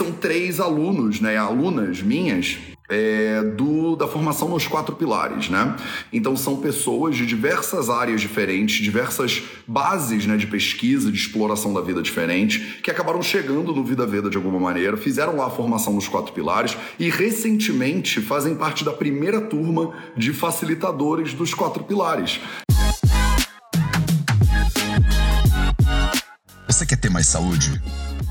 são três alunos, né, alunas minhas, é, do, da formação nos quatro pilares, né? Então são pessoas de diversas áreas diferentes, diversas bases né, de pesquisa, de exploração da vida diferente, que acabaram chegando no Vida Veda de alguma maneira, fizeram lá a formação nos quatro pilares e recentemente fazem parte da primeira turma de facilitadores dos quatro pilares. Você quer ter mais saúde?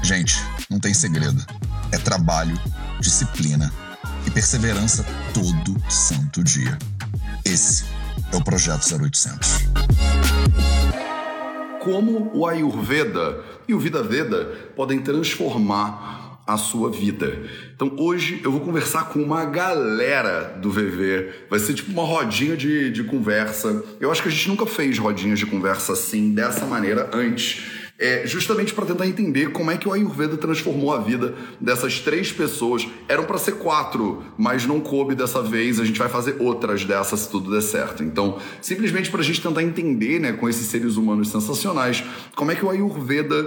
Gente, não tem segredo. É trabalho, disciplina e perseverança todo santo dia. Esse é o Projeto 0800. Como o Ayurveda e o Vida Veda podem transformar a sua vida. Então hoje eu vou conversar com uma galera do VV. Vai ser tipo uma rodinha de, de conversa. Eu acho que a gente nunca fez rodinhas de conversa assim, dessa maneira, antes é, justamente para tentar entender como é que o Ayurveda transformou a vida dessas três pessoas. Eram para ser quatro, mas não coube dessa vez. A gente vai fazer outras dessas se tudo der certo. Então, simplesmente para a gente tentar entender, né, com esses seres humanos sensacionais, como é que o Ayurveda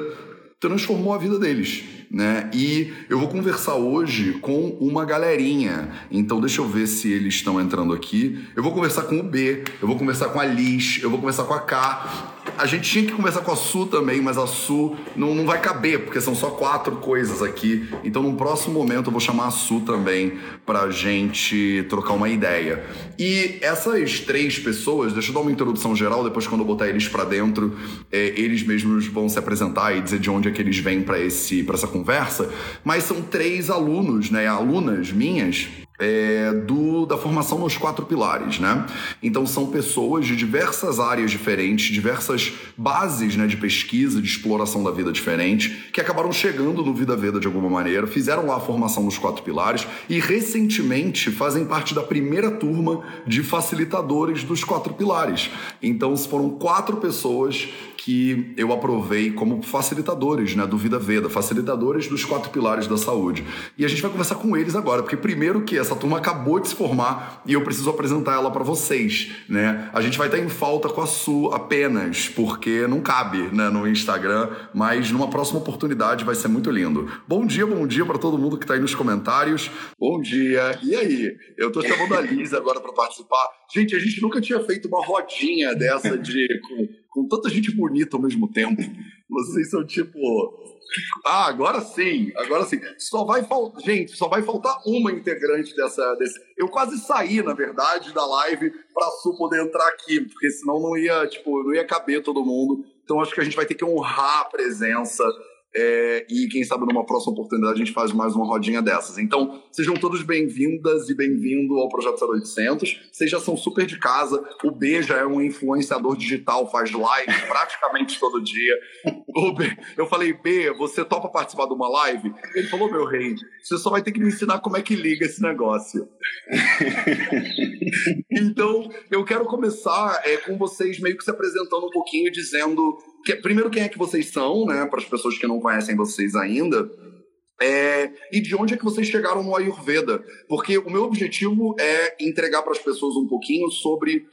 transformou a vida deles. Né? E eu vou conversar hoje com uma galerinha. Então deixa eu ver se eles estão entrando aqui. Eu vou conversar com o B, eu vou conversar com a Liz, eu vou conversar com a K a gente tinha que conversar com a Su também, mas a Su não, não vai caber, porque são só quatro coisas aqui. Então, no próximo momento, eu vou chamar a Su também pra gente trocar uma ideia. E essas três pessoas, deixa eu dar uma introdução geral, depois, quando eu botar eles para dentro, é, eles mesmos vão se apresentar e dizer de onde é que eles vêm para essa conversa. Mas são três alunos, né? Alunas minhas é, do, da formação nos quatro pilares, né? Então são pessoas de diversas áreas diferentes, diversas bases né, de pesquisa, de exploração da vida diferente, que acabaram chegando no Vida Veda de alguma maneira, fizeram lá a formação nos quatro pilares e recentemente fazem parte da primeira turma de facilitadores dos quatro pilares. Então foram quatro pessoas que eu aprovei como facilitadores né, do Vida Veda, facilitadores dos quatro pilares da saúde. E a gente vai conversar com eles agora, porque primeiro que essa turma acabou de se formar e eu preciso apresentar ela para vocês. Né? A gente vai estar em falta com a Su apenas, porque não cabe né, no Instagram, mas numa próxima oportunidade vai ser muito lindo. Bom dia, bom dia para todo mundo que está aí nos comentários. Bom dia. E aí? Eu estou chamando a Liz agora para participar. Gente, a gente nunca tinha feito uma rodinha dessa de com tanta gente bonita ao mesmo tempo. Vocês são tipo. Ah, agora sim, agora sim. Só vai faltar. Gente, só vai faltar uma integrante dessa. Desse... Eu quase saí, na verdade, da live pra Su poder entrar aqui, porque senão não ia, tipo, não ia caber todo mundo. Então acho que a gente vai ter que honrar a presença é, e quem sabe numa próxima oportunidade a gente faz mais uma rodinha dessas. Então, sejam todos bem-vindas e bem-vindo ao Projeto 0800. Vocês já são super de casa. O B já é um influenciador digital, faz live praticamente todo dia. O B, eu falei, B, você topa participar de uma live? Ele falou, meu rei, você só vai ter que me ensinar como é que liga esse negócio. então, eu quero começar é, com vocês meio que se apresentando um pouquinho, dizendo que, primeiro, quem é que vocês são, né? Para as pessoas que não conhecem vocês ainda. É, e de onde é que vocês chegaram no Ayurveda? Porque o meu objetivo é entregar para as pessoas um pouquinho sobre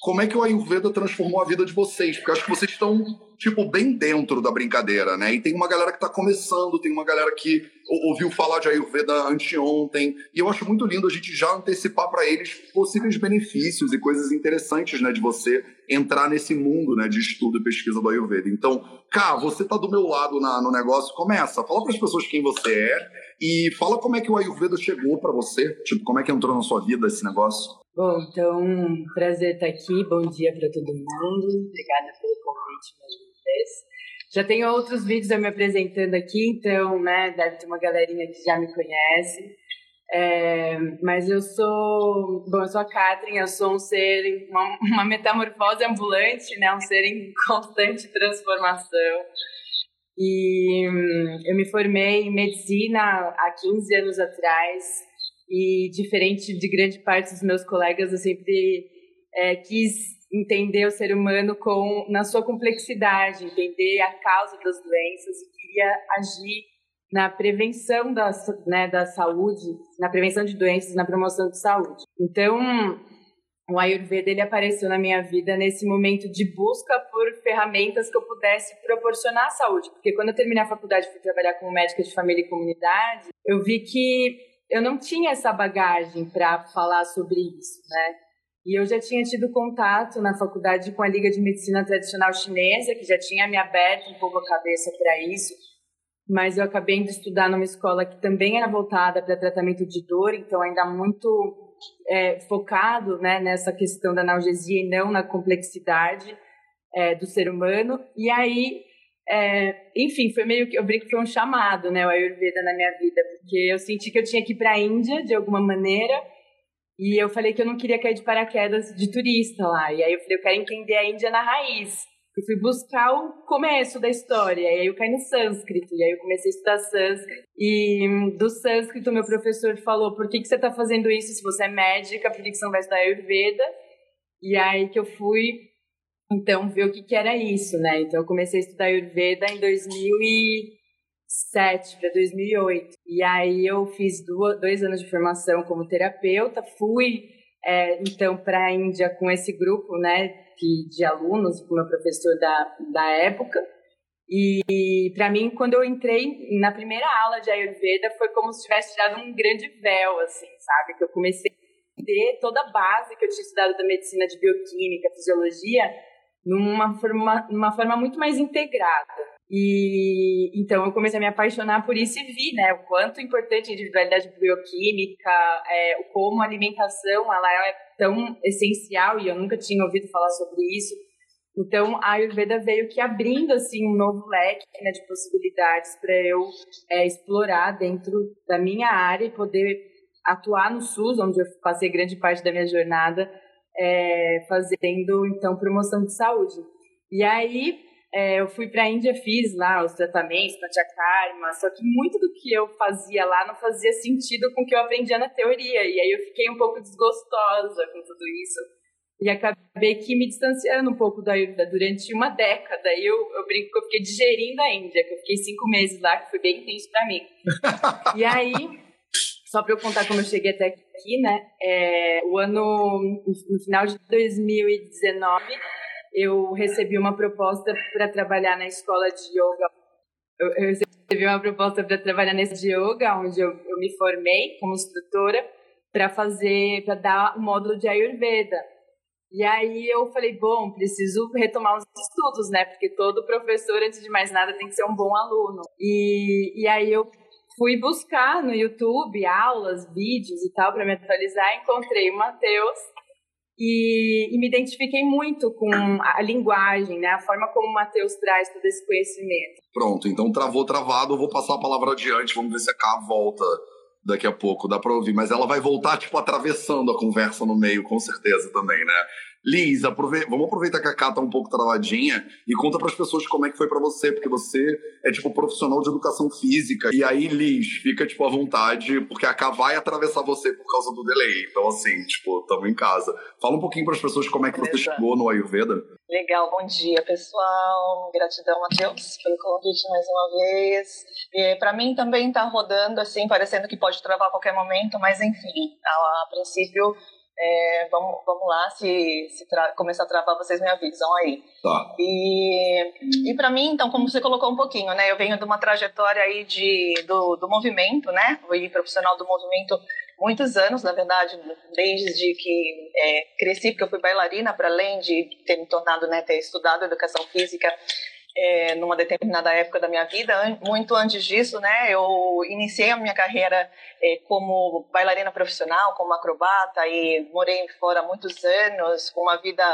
como é que o Ayurveda transformou a vida de vocês, porque acho que vocês estão, tipo, bem dentro da brincadeira, né? E tem uma galera que está começando, tem uma galera que ouviu falar de Ayurveda anteontem, e eu acho muito lindo a gente já antecipar para eles possíveis benefícios e coisas interessantes, né, de você entrar nesse mundo, né, de estudo e pesquisa do Ayurveda. Então, cá, você tá do meu lado na, no negócio, começa, fala para as pessoas quem você é e fala como é que o Ayurveda chegou para você, tipo, como é que entrou na sua vida esse negócio. Bom, então, prazer estar aqui. Bom dia para todo mundo. Obrigada pelo convite mais Já tenho outros vídeos eu me apresentando aqui, então, né, deve ter uma galerinha que já me conhece. É, mas eu sou, bom, eu sou a Catherine, eu sou um ser, uma, uma metamorfose ambulante, né, um ser em constante transformação. E hum, eu me formei em medicina há 15 anos atrás, e diferente de grande parte dos meus colegas, eu sempre é, quis entender o ser humano com na sua complexidade, entender a causa das doenças e queria agir na prevenção da, né, da saúde, na prevenção de doenças, na promoção de saúde. Então, o Ayurveda ele apareceu na minha vida nesse momento de busca por ferramentas que eu pudesse proporcionar saúde. Porque quando eu terminei a faculdade fui trabalhar como médica de família e comunidade, eu vi que eu não tinha essa bagagem para falar sobre isso, né? E eu já tinha tido contato na faculdade com a Liga de Medicina Tradicional Chinesa, que já tinha me aberto um pouco a cabeça para isso, mas eu acabei de estudar numa escola que também era voltada para tratamento de dor, então ainda muito é, focado né, nessa questão da analgesia e não na complexidade é, do ser humano. E aí, é, enfim, foi meio que, eu brinco que foi um chamado, né, o Ayurveda na minha vida, porque eu senti que eu tinha que ir para a Índia de alguma maneira, e eu falei que eu não queria cair de paraquedas de turista lá. E aí eu falei, eu quero entender a Índia na raiz. E fui buscar o começo da história. E aí eu caí no sânscrito. E aí eu comecei a estudar sânscrito. E do sânscrito, meu professor falou: por que, que você está fazendo isso se você é médica? Por que, que você não vai estudar Ayurveda? E aí que eu fui, então, ver o que, que era isso, né? Então eu comecei a estudar Ayurveda em 2007 para 2008. E aí eu fiz dois anos de formação como terapeuta. Fui, é, então, para a Índia com esse grupo, né? de, de alunos, com o meu professor da, da época. E para mim, quando eu entrei na primeira aula de Ayurveda, foi como se tivesse tirado um grande véu, assim, sabe? Que eu comecei a entender toda a base que eu tinha estudado da medicina de bioquímica, fisiologia, numa forma, numa forma muito mais integrada. E então eu comecei a me apaixonar por isso e vi, né, o quanto importante a individualidade bioquímica, é, como a alimentação ela é tão essencial e eu nunca tinha ouvido falar sobre isso. Então a Ayurveda veio que abrindo assim um novo leque né, de possibilidades para eu é, explorar dentro da minha área e poder atuar no SUS, onde eu passei grande parte da minha jornada é, fazendo então promoção de saúde. E aí é, eu fui para a Índia, fiz lá os tratamentos, Panchakarma, só que muito do que eu fazia lá não fazia sentido com o que eu aprendia na teoria. E aí eu fiquei um pouco desgostosa com tudo isso. E acabei que me distanciando um pouco da Ayurveda durante uma década. E eu, eu brinco que eu fiquei digerindo a Índia, que eu fiquei cinco meses lá, que foi bem intenso para mim. e aí, só para eu contar como eu cheguei até aqui, né? É, o ano, no final de 2019 eu recebi uma proposta para trabalhar na escola de yoga. Eu, eu recebi uma proposta para trabalhar nesse de yoga, onde eu, eu me formei como instrutora para fazer, para dar o módulo de Ayurveda. E aí eu falei, bom, preciso retomar os estudos, né? Porque todo professor, antes de mais nada, tem que ser um bom aluno. E, e aí eu fui buscar no YouTube aulas, vídeos e tal para me atualizar. Encontrei o Matheus e, e, me identifiquei muito com a linguagem, né? A forma como o Matheus traz todo esse conhecimento. Pronto, então travou travado, eu vou passar a palavra adiante, vamos ver se a Cá volta daqui a pouco, dá para ouvir, mas ela vai voltar tipo atravessando a conversa no meio, com certeza também, né? Liz, aprove... vamos aproveitar que a Cá tá um pouco travadinha e conta para as pessoas como é que foi para você, porque você é tipo profissional de educação física. E aí, Liz, fica tipo à vontade, porque a Cá vai atravessar você por causa do delay. Então, assim, tipo, estamos em casa. Fala um pouquinho para as pessoas como é que você chegou no Ayurveda. Legal, bom dia, pessoal. Gratidão, Matheus, pelo convite mais uma vez. Para mim também está rodando assim, parecendo que pode travar a qualquer momento, mas enfim, a, a princípio é, vamos, vamos lá, se, se começar a travar, vocês me avisam aí. Tá. E, e para mim, então, como você colocou um pouquinho, né? Eu venho de uma trajetória aí de, do, do movimento, né? Fui profissional do movimento muitos anos, na verdade, desde que é, cresci, porque eu fui bailarina, para além de ter me tornado, né, ter estudado educação física é, numa determinada época da minha vida. Muito antes disso, né, eu iniciei a minha carreira é, como bailarina profissional, como acrobata e morei fora muitos anos, com uma vida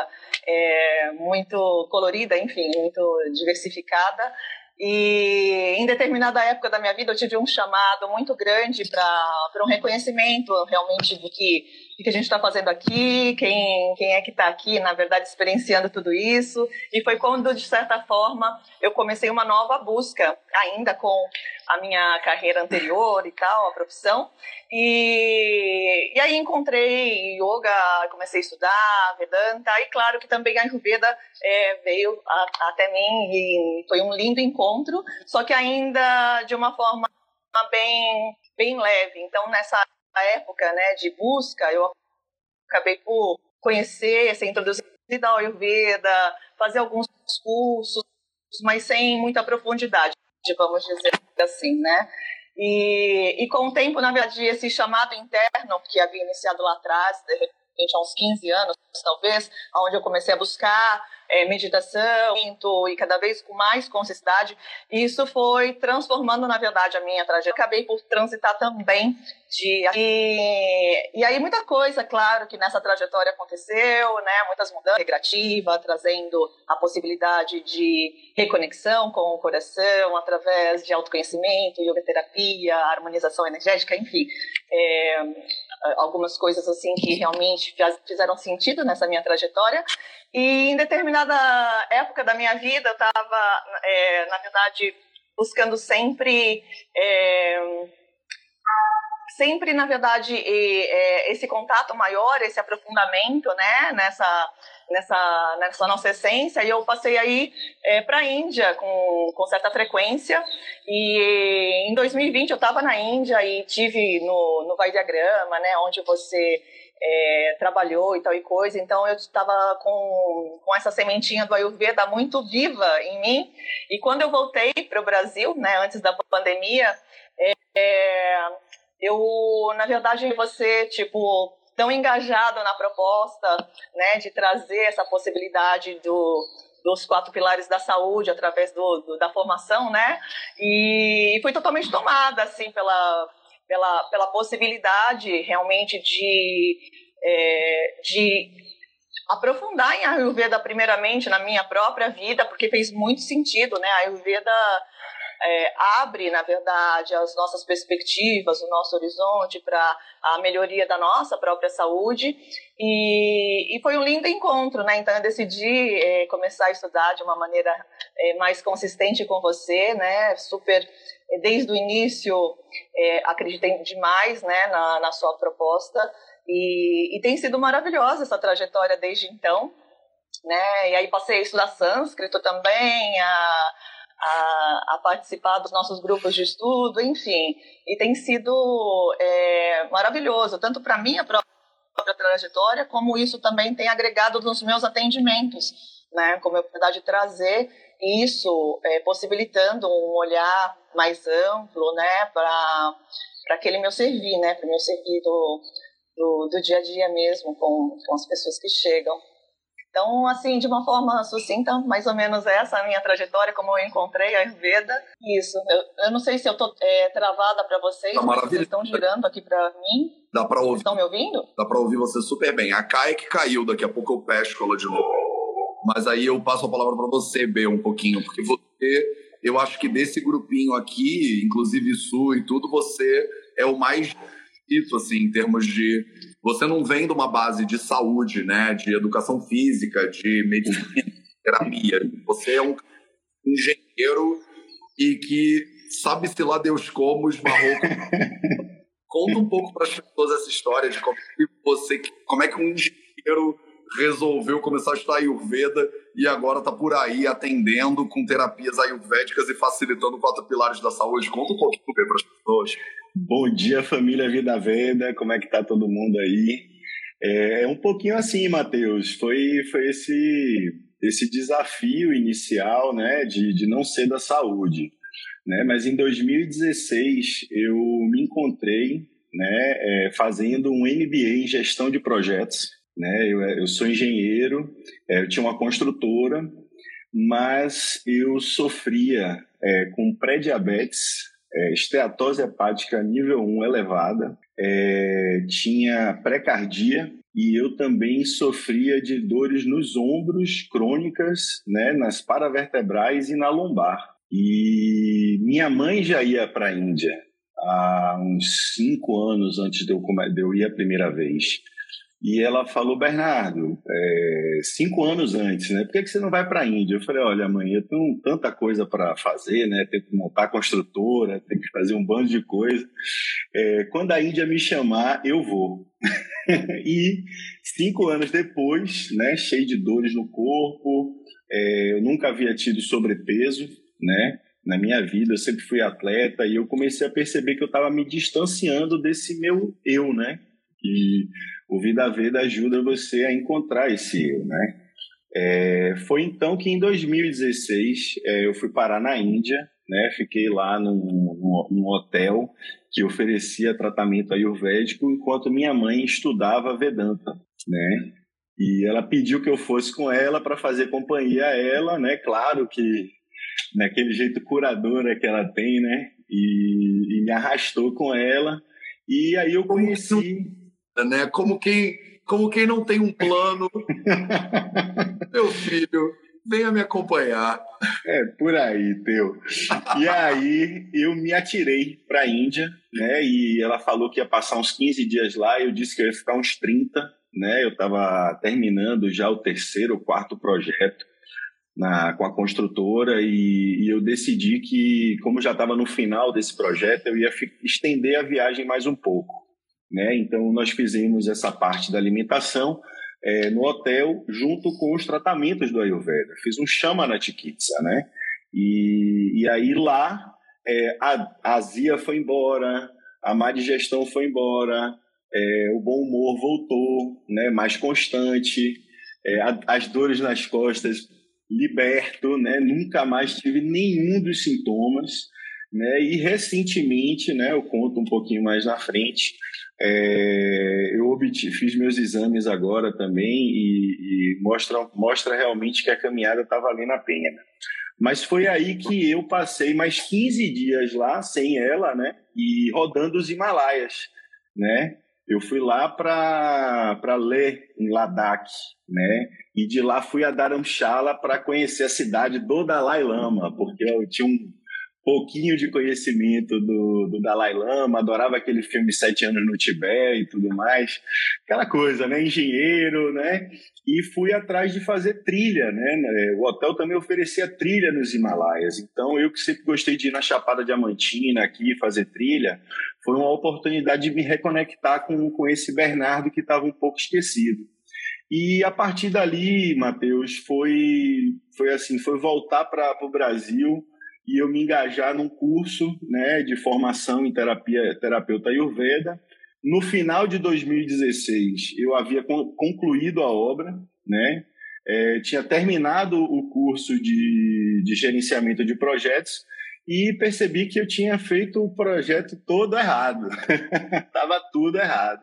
é, muito colorida, enfim, muito diversificada. E em determinada época da minha vida eu tive um chamado muito grande para um reconhecimento realmente do que, que a gente está fazendo aqui, quem, quem é que está aqui, na verdade, experienciando tudo isso. E foi quando, de certa forma, eu comecei uma nova busca, ainda com a minha carreira anterior e tal, a profissão. E, e aí encontrei yoga, comecei a estudar Vedanta, e claro que também a Ayurveda é, veio a, até mim e foi um lindo encontro, só que ainda de uma forma bem, bem leve. Então, nessa época né, de busca, eu acabei por conhecer, ser introduzido ao Ayurveda, fazer alguns cursos, mas sem muita profundidade, vamos dizer assim, né? E, e com o tempo, na verdade, esse chamado interno que havia iniciado lá atrás, de repente há uns 15 anos, talvez, onde eu comecei a buscar é, meditação e cada vez com mais consistência. Isso foi transformando, na verdade, a minha trajetória. Acabei por transitar também de e, e aí muita coisa, claro, que nessa trajetória aconteceu, né? Muitas mudanças integrativa, trazendo a possibilidade de reconexão com o coração através de autoconhecimento, yoga terapia, harmonização energética, enfim, é, algumas coisas assim que realmente fizeram sentido nessa minha trajetória. E em determinada época da minha vida, eu estava, é, na verdade, buscando sempre. É, sempre, na verdade, é, esse contato maior, esse aprofundamento, né, nessa, nessa, nessa nossa essência, e eu passei aí é, para a Índia com, com certa frequência, e em 2020 eu estava na Índia e tive no, no Vai Diagrama, né, onde você é, trabalhou e tal e coisa, então eu estava com, com essa sementinha do Ayurveda muito viva em mim. E quando eu voltei para o Brasil, né, antes da pandemia, é, eu, na verdade, você, tipo, tão engajado na proposta, né, de trazer essa possibilidade do, dos quatro pilares da saúde através do, do, da formação, né, e fui totalmente tomada, assim, pela pela, pela possibilidade realmente de, é, de aprofundar em Ayurveda primeiramente na minha própria vida, porque fez muito sentido, né? A Ayurveda é, abre, na verdade, as nossas perspectivas, o nosso horizonte para a melhoria da nossa própria saúde. E, e, foi um lindo encontro, né? Então eu decidi é, começar a estudar de uma maneira é, mais consistente com você, né? Super, é, desde o início, é, acreditei demais, né, na, na sua proposta. E, e tem sido maravilhosa essa trajetória desde então. Né? E aí passei a estudar sânscrito também, a, a, a, participar dos nossos grupos de estudo, enfim. E tem sido é, maravilhoso, tanto para a minha própria trajetória, como isso também tem agregado nos meus atendimentos, né? Como eu puder trazer isso, é, possibilitando um olhar mais amplo, né? Para aquele meu servir, né? Para meu servir do, do, do dia a dia mesmo com, com as pessoas que chegam. Então, assim, de uma forma sucinta, mais ou menos essa a minha trajetória, como eu encontrei a Ayurveda. Isso. Eu, eu não sei se eu tô é, travada para vocês, tá vocês estão girando aqui para mim. Dá para ouvir. Estão me ouvindo? Dá para ouvir você super bem. A Kai é que caiu, daqui a pouco eu pesco ela de novo. Mas aí eu passo a palavra para você, B, um pouquinho, porque você, eu acho que desse grupinho aqui, inclusive Su e tudo, você é o mais isso, assim, em termos de. Você não vem de uma base de saúde, né? De educação física, de medicina, terapia. Você é um engenheiro e que sabe-se lá Deus como esbarrou. Conta um pouco para as pessoas essa história de como é você, como é que um engenheiro resolveu começar a estudar Ayurveda e agora está por aí atendendo com terapias ayurvédicas e facilitando quatro pilares da saúde. Conta um pouquinho para as pessoas. Bom dia, família Vida Veda, como é que tá todo mundo aí? É, é um pouquinho assim, Matheus, foi, foi esse, esse desafio inicial, né, de, de não ser da saúde, né, mas em 2016 eu me encontrei, né, é, fazendo um MBA em gestão de projetos, né, eu, eu sou engenheiro, é, eu tinha uma construtora, mas eu sofria é, com pré-diabetes, é, esteatose hepática nível 1 elevada, é, tinha pré-cardia e eu também sofria de dores nos ombros crônicas, né, nas paravertebrais e na lombar. E minha mãe já ia para a Índia há uns cinco anos antes de eu, de eu ir a primeira vez. E ela falou, Bernardo, é, cinco anos antes, né? Por que, que você não vai para a Índia? Eu falei, olha, mãe, eu tenho tanta coisa para fazer, né? Tenho que montar construtora, tenho que fazer um bando de coisa. É, quando a Índia me chamar, eu vou. e cinco anos depois, né? Cheio de dores no corpo, é, eu nunca havia tido sobrepeso, né? Na minha vida, eu sempre fui atleta e eu comecei a perceber que eu estava me distanciando desse meu eu, né? E o Vida Veda ajuda você a encontrar esse eu, né? É, foi então que em 2016 é, eu fui parar na Índia, né? Fiquei lá num, num, num, hotel que oferecia tratamento ayurvédico enquanto minha mãe estudava Vedanta, né? E ela pediu que eu fosse com ela para fazer companhia a ela, né? Claro que naquele jeito curadora que ela tem, né? E, e me arrastou com ela. E aí eu conheci, né? Como quem, como quem não tem um plano. Meu filho, venha me acompanhar. É, por aí, teu. E aí eu me atirei para a Índia, né? E ela falou que ia passar uns 15 dias lá, eu disse que eu ia ficar uns 30, né? Eu estava terminando já o terceiro, quarto projeto na, com a construtora e, e eu decidi que, como já estava no final desse projeto, eu ia estender a viagem mais um pouco. Né? Então, nós fizemos essa parte da alimentação é, no hotel, junto com os tratamentos do Ayurveda. Fiz um chama na Tikitsa, né? E, e aí lá, é, a, azia foi embora, a má digestão foi embora, é, o bom humor voltou, né? Mais constante, é, a, as dores nas costas liberto, né? Nunca mais tive nenhum dos sintomas, né? E recentemente, né? Eu conto um pouquinho mais na frente. É, eu fiz meus exames agora também e, e mostra, mostra realmente que a caminhada está valendo a pena. Mas foi aí que eu passei mais 15 dias lá sem ela, né? E rodando os Himalaias, né? Eu fui lá para ler em Ladakh, né? E de lá fui a Dharamshala para conhecer a cidade do Dalai Lama, porque eu tinha um pouquinho de conhecimento do, do Dalai Lama, adorava aquele filme Sete Anos no Tibete e tudo mais, aquela coisa, né? Engenheiro, né? E fui atrás de fazer trilha, né? O hotel também oferecia trilha nos Himalaias, então eu que sempre gostei de ir na Chapada Diamantina aqui fazer trilha, foi uma oportunidade de me reconectar com, com esse Bernardo que estava um pouco esquecido. E a partir dali, Matheus, foi, foi assim, foi voltar para o Brasil e eu me engajar num curso né, de formação em terapia terapeuta Ayurveda. No final de 2016, eu havia concluído a obra, né? É, tinha terminado o curso de, de gerenciamento de projetos e percebi que eu tinha feito o projeto todo errado. Tava tudo errado.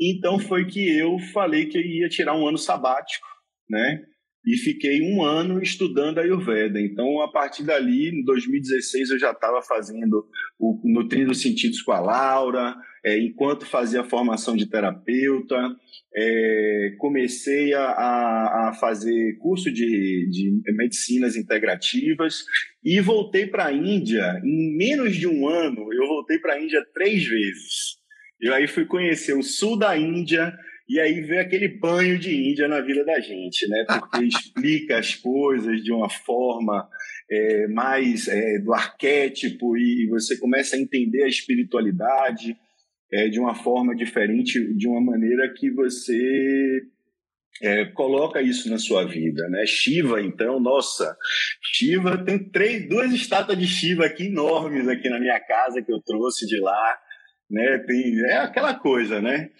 Então foi que eu falei que eu ia tirar um ano sabático, né? E fiquei um ano estudando Ayurveda. Então, a partir dali, em 2016, eu já estava fazendo o Nutrindo Sentidos com a Laura, é, enquanto fazia formação de terapeuta. É, comecei a, a, fazer curso de, de medicinas integrativas e voltei para a Índia. Em menos de um ano, eu voltei para a Índia três vezes. Eu aí fui conhecer o sul da Índia e aí ver aquele banho de Índia na vida da gente, né? Porque explica as coisas de uma forma é, mais é, do arquétipo e você começa a entender a espiritualidade é, de uma forma diferente, de uma maneira que você é, coloca isso na sua vida, né? Shiva, então, nossa, Shiva tem três, duas estátuas de Shiva aqui enormes aqui na minha casa que eu trouxe de lá né? Tem, é aquela coisa, né?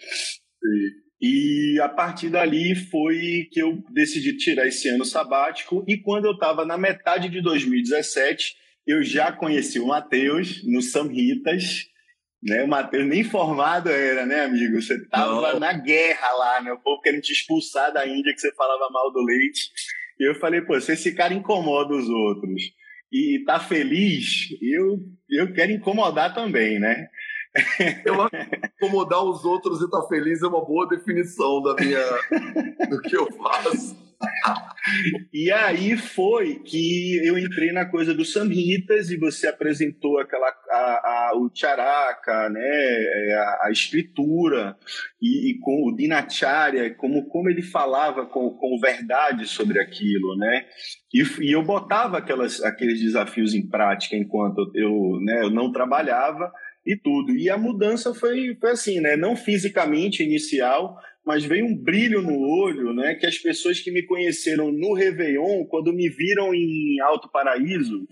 E, e a partir dali foi que eu decidi tirar esse ano sabático e quando eu estava na metade de 2017, eu já conheci o Matheus no Samhitas, né? O Matheus nem formado era, né, amigo? Você tava na guerra lá, né? O povo querendo te expulsar da Índia que você falava mal do leite. E eu falei, pô, se esse cara incomoda os outros e tá feliz, eu, eu quero incomodar também, né? Eu acho que incomodar os outros e estar tá feliz é uma boa definição da minha, do que eu faço. e aí foi que eu entrei na coisa dos samhitas e você apresentou aquela a, a, o charaka, né, é, a, a escritura e, e, com o dinacharya, como como ele falava com, com verdade sobre aquilo, né? E, e eu botava aquelas, aqueles desafios em prática enquanto eu, né, eu não trabalhava e tudo. E a mudança foi, foi assim, né? Não fisicamente inicial, mas veio um brilho no olho, né? Que as pessoas que me conheceram no Réveillon, quando me viram em Alto Paraíso,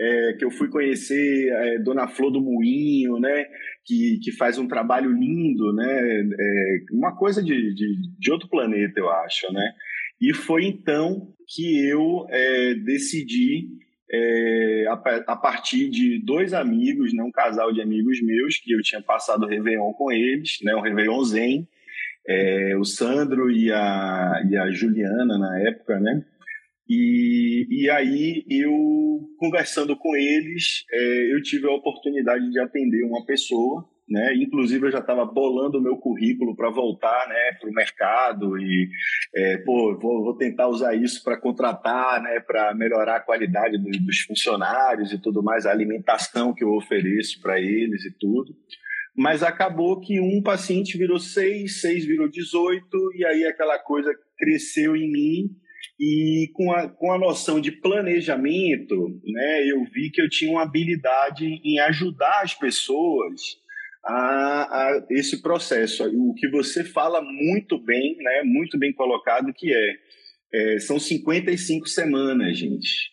é, que eu fui conhecer é, Dona Flor do Moinho, né? Que, que faz um trabalho lindo, né? É, uma coisa de, de, de, outro planeta, eu acho, né? E foi então que eu é, decidi, é, a, a, partir de dois amigos, né? Um casal de amigos meus, que eu tinha passado o Réveillon com eles, né? Um Réveillon Zen, é, o Sandro e a, e a Juliana na época, né? E, e aí eu, conversando com eles, é, eu tive a oportunidade de atender uma pessoa, né? Inclusive eu já estava bolando o meu currículo para voltar, né, para o mercado e é, pô, vou, vou, tentar usar isso para contratar, né, para melhorar a qualidade do, dos funcionários e tudo mais, a alimentação que eu ofereço para eles e tudo. Mas acabou que um paciente virou seis, seis virou 18 e aí aquela coisa cresceu em mim e com a, com a noção de planejamento, né, eu vi que eu tinha uma habilidade em ajudar as pessoas a, a esse processo. O que você fala muito bem, né, muito bem colocado, que é, é são 55 semanas, gente.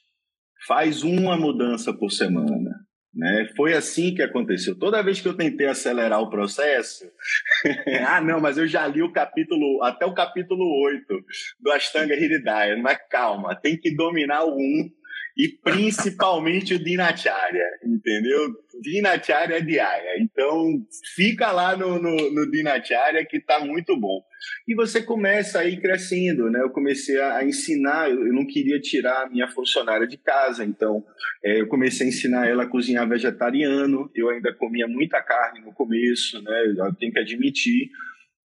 Faz uma mudança por semana. Né? Foi assim que aconteceu. Toda vez que eu tentei acelerar o processo, ah, não, mas eu já li o capítulo, até o capítulo 8 do Ashtanga Hridaya. Mas calma, tem que dominar o 1 e principalmente o Dinacharya, entendeu? Dinacharya diária. Então, fica lá no, no, no Dinacharya que está muito bom. E você começa a ir crescendo, né? Eu comecei a, ensinar, eu não queria tirar a minha funcionária de casa, então é, eu comecei a ensinar ela a cozinhar vegetariano. Eu ainda comia muita carne no começo, né? Eu tenho que admitir.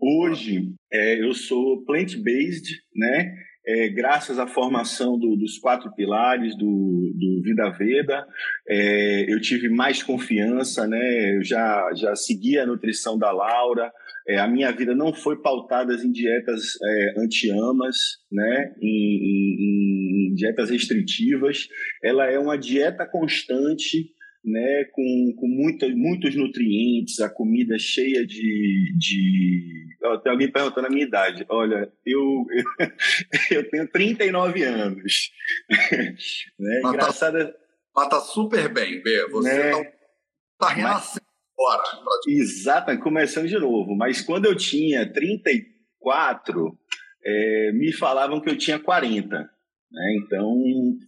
Hoje, é, eu sou plant-based, né? É, graças à formação do, dos quatro pilares do, do Vida Veda, é, eu tive mais confiança, né? Eu já, já segui a nutrição da Laura. É, a minha vida não foi pautada em dietas é, anti-amas, né? Em, em, em dietas restritivas. Ela é uma dieta constante né, com, com muita, muitos nutrientes, a comida cheia de. de... Oh, tem alguém perguntando a minha idade. Olha, eu, eu, eu tenho 39 anos. né? Mas Engraçado. Tá, mas tá super bem, Bê. Você né? não tá renascendo agora. Exato, começando de novo. Mas quando eu tinha 34, é, me falavam que eu tinha 40. Né? Então,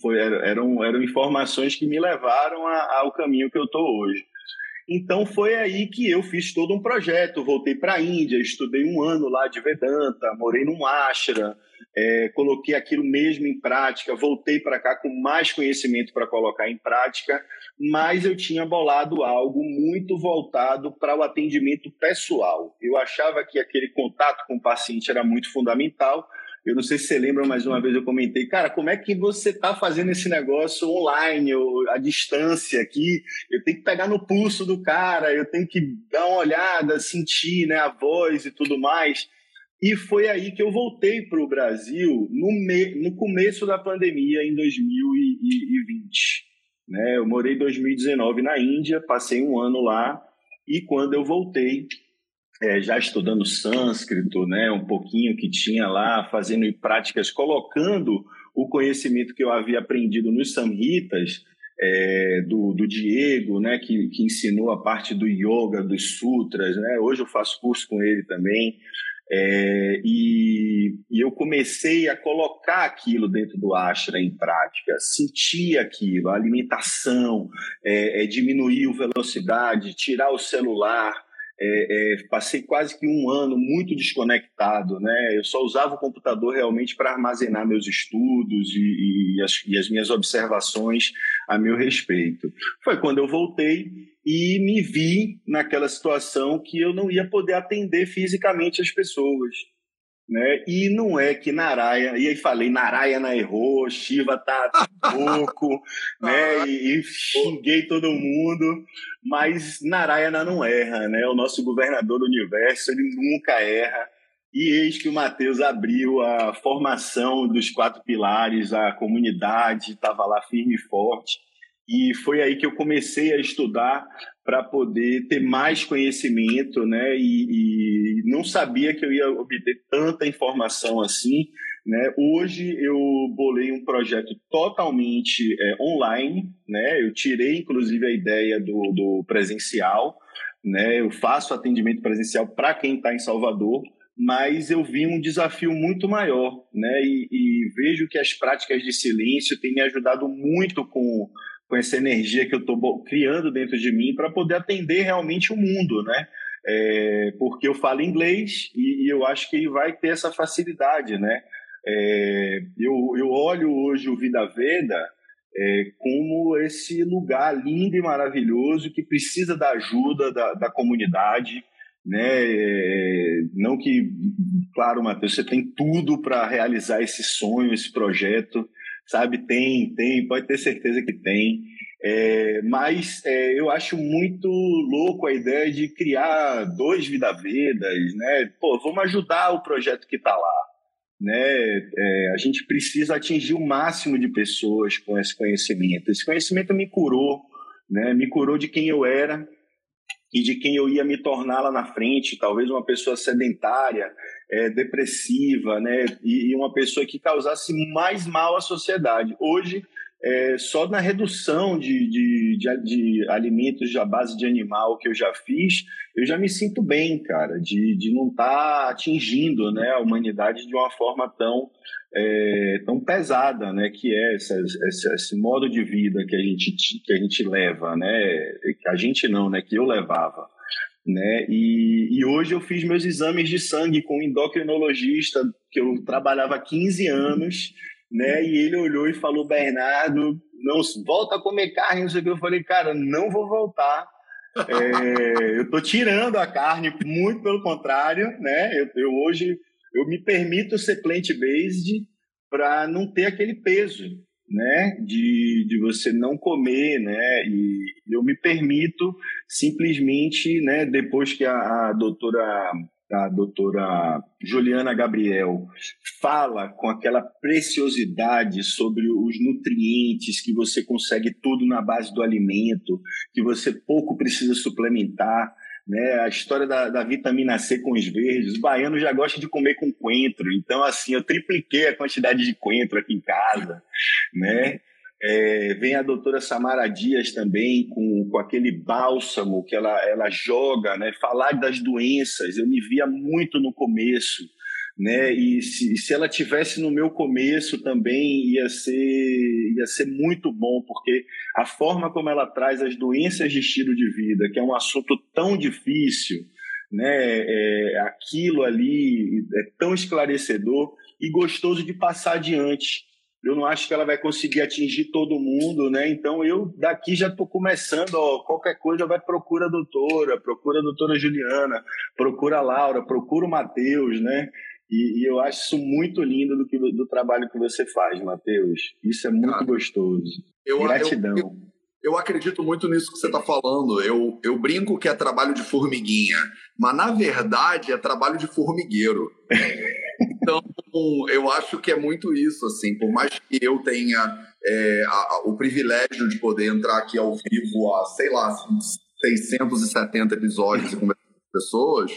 foi, eram, eram informações que me levaram a, ao caminho que eu estou hoje. Então, foi aí que eu fiz todo um projeto. Voltei para a Índia, estudei um ano lá de Vedanta, morei num ashram, é, coloquei aquilo mesmo em prática, voltei para cá com mais conhecimento para colocar em prática, mas eu tinha bolado algo muito voltado para o atendimento pessoal. Eu achava que aquele contato com o paciente era muito fundamental, eu não sei se você lembra, mais uma vez eu comentei, cara, como é que você está fazendo esse negócio online, ou à distância aqui? Eu tenho que pegar no pulso do cara, eu tenho que dar uma olhada, sentir né, a voz e tudo mais. E foi aí que eu voltei para o Brasil no, me, no começo da pandemia, em 2020. Né? Eu morei em 2019 na Índia, passei um ano lá, e quando eu voltei, é, já estudando sânscrito, né, um pouquinho que tinha lá, fazendo práticas, colocando o conhecimento que eu havia aprendido nos samhitas, é, do, do, Diego, né, que, que ensinou a parte do yoga, dos sutras, né, hoje eu faço curso com ele também, é, e, e, eu comecei a colocar aquilo dentro do ashra em prática, sentir aquilo, a alimentação, é, é diminuir a velocidade, tirar o celular, é, é, passei quase que um ano muito desconectado, né? Eu só usava o computador realmente para armazenar meus estudos e, e, as, e, as, minhas observações a meu respeito. Foi quando eu voltei e me vi naquela situação que eu não ia poder atender fisicamente as pessoas. Né? E não é que Naraya, e aí falei, Narayana errou, Shiva tá pouco, né? E, e, xinguei todo mundo, mas Narayana não erra, né? O nosso governador do universo, ele nunca erra. E eis que o Mateus abriu a formação dos quatro pilares, a comunidade estava lá firme e forte. E foi aí que eu comecei a estudar para poder ter mais conhecimento, né? E, e, não sabia que eu ia obter tanta informação assim, Né? Hoje eu bolei um projeto totalmente é, online, né? eu tirei inclusive a ideia do, do presencial, né? eu faço atendimento presencial para quem está em Salvador, mas eu vi um desafio muito maior, né? E, e, vejo que as práticas de silêncio têm me ajudado muito com, com essa energia que eu estou criando dentro de mim para poder atender realmente o mundo, né? É, porque eu falo inglês e, e, eu acho que ele vai ter essa facilidade, né? É, eu, eu olho hoje o Vida Veda é, como esse lugar lindo e maravilhoso que precisa da ajuda da, da comunidade, né? É, não que, claro, Matheus, você tem tudo para realizar esse sonho, esse projeto, sabe? Tem, tem, pode ter certeza que tem. É, mas é, eu acho muito louco a ideia de criar dois Vida Vedas, né? Pô, vamos ajudar o projeto que está lá, né? É, a gente precisa atingir o máximo de pessoas com esse conhecimento. Esse conhecimento me curou, né? Me curou de quem eu era, e de quem eu ia me tornar lá na frente, talvez uma pessoa sedentária, é, depressiva, né, e, e, uma pessoa que causasse mais mal à sociedade. Hoje, é, só na redução de, de, de, de, alimentos à base de animal que eu já fiz, eu já me sinto bem, cara, de, de não estar tá atingindo né, a humanidade de uma forma tão é, tão pesada, né, que é essa, esse, esse, modo de vida que a gente que a gente leva, né, a gente não, né, que eu levava, né, e, e hoje eu fiz meus exames de sangue com um endocrinologista que eu trabalhava há 15 anos, né, e ele olhou e falou, Bernardo, não volta a comer carne, não sei o que, eu falei, cara, não vou voltar, é, eu tô tirando a carne, muito pelo contrário, né, eu, eu hoje eu me permito ser plant-based para não ter aquele peso, né, de, de você não comer, né, e eu me permito simplesmente, né, depois que a, a doutora a doutora Juliana Gabriel fala com aquela preciosidade sobre os nutrientes que você consegue tudo na base do alimento, que você pouco precisa suplementar, né? A história da, da, vitamina C com os verdes. Os baianos já gostam de comer com coentro. Então, assim, eu tripliquei a quantidade de coentro aqui em casa, né? É, vem a doutora Samara Dias também com, com aquele bálsamo que ela, ela joga, né? Falar das doenças, eu me via muito no começo, né? E se, se ela tivesse no meu começo também ia ser ia ser muito bom, porque a forma como ela traz as doenças de estilo de vida, que é um assunto tão difícil, né? É, aquilo ali é tão esclarecedor e gostoso de passar adiante. Eu não acho que ela vai conseguir atingir todo mundo, né? Então eu daqui já estou começando, ó, qualquer coisa vai procura a doutora, procura a doutora Juliana, procura a Laura, procura o Matheus, né? E, e, eu acho isso muito lindo do, que, do trabalho que você faz, Matheus. Isso é muito gostoso. Eu, Gratidão. Eu, eu, eu, acredito muito nisso que você está falando. Eu, eu brinco que é trabalho de formiguinha, mas na verdade é trabalho de formigueiro. então, eu acho que é muito isso, assim. Por mais que eu tenha é, a, a, o privilégio de poder entrar aqui ao vivo a, sei lá, 670 episódios e conversar com pessoas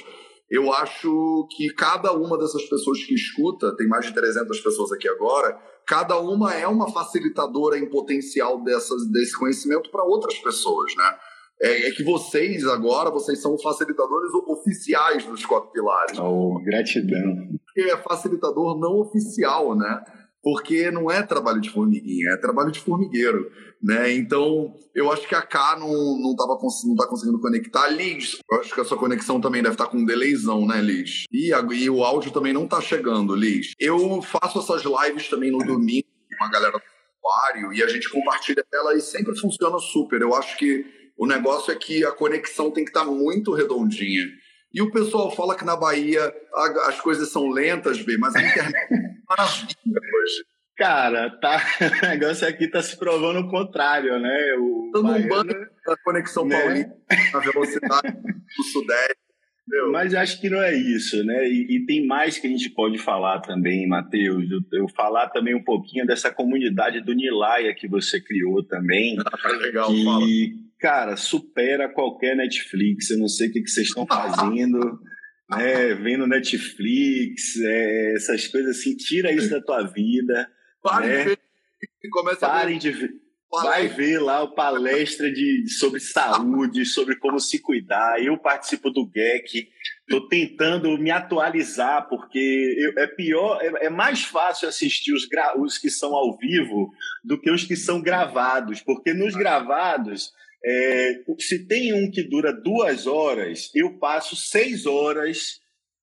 eu acho que cada uma dessas pessoas que escuta, tem mais de 300 pessoas aqui agora, cada uma é uma facilitadora em potencial dessas, desse conhecimento para outras pessoas, né? É, é, que vocês agora, vocês são facilitadores oficiais dos quatro pilares. Oh, gratidão. Porque é facilitador não oficial, né? porque não é trabalho de formiguinha, é trabalho de formigueiro, né? Então, eu acho que a K não, não, tava, não tá conseguindo conectar. Liz, eu acho que a sua conexão também deve estar tá com um delayzão, né, Liz? E, a, e o áudio também não tá chegando, Liz. Eu faço essas lives também no domingo com a galera do usuário e a gente compartilha ela e sempre funciona super. Eu acho que o negócio é que a conexão tem que estar tá muito redondinha. E o pessoal fala que na Bahia as coisas são lentas, bem, mas a internet é maravilha hoje. Cara, tá, o negócio aqui tá se provando o contrário, né? O num banco da conexão né? paulista, na velocidade do Sudeste. Mas acho que não é isso, né? E, e, tem mais que a gente pode falar também, Matheus. Eu, eu, falar também um pouquinho dessa comunidade do Nilaia que você criou também. Ah, legal, que, fala cara, supera qualquer Netflix. Eu não sei o que, que vocês estão fazendo. né, vendo Netflix, é, essas coisas assim, tira isso da tua vida. Pare né? de ver. Começa Pare a ver. de ver. Vai ver lá o palestra de, sobre saúde, sobre como se cuidar. Eu participo do GEC, estou tentando me atualizar, porque eu- é pior, é, é mais fácil assistir os, os que são ao vivo do que os que são gravados, porque nos gravados, é, se tem um que dura duas horas, eu passo seis horas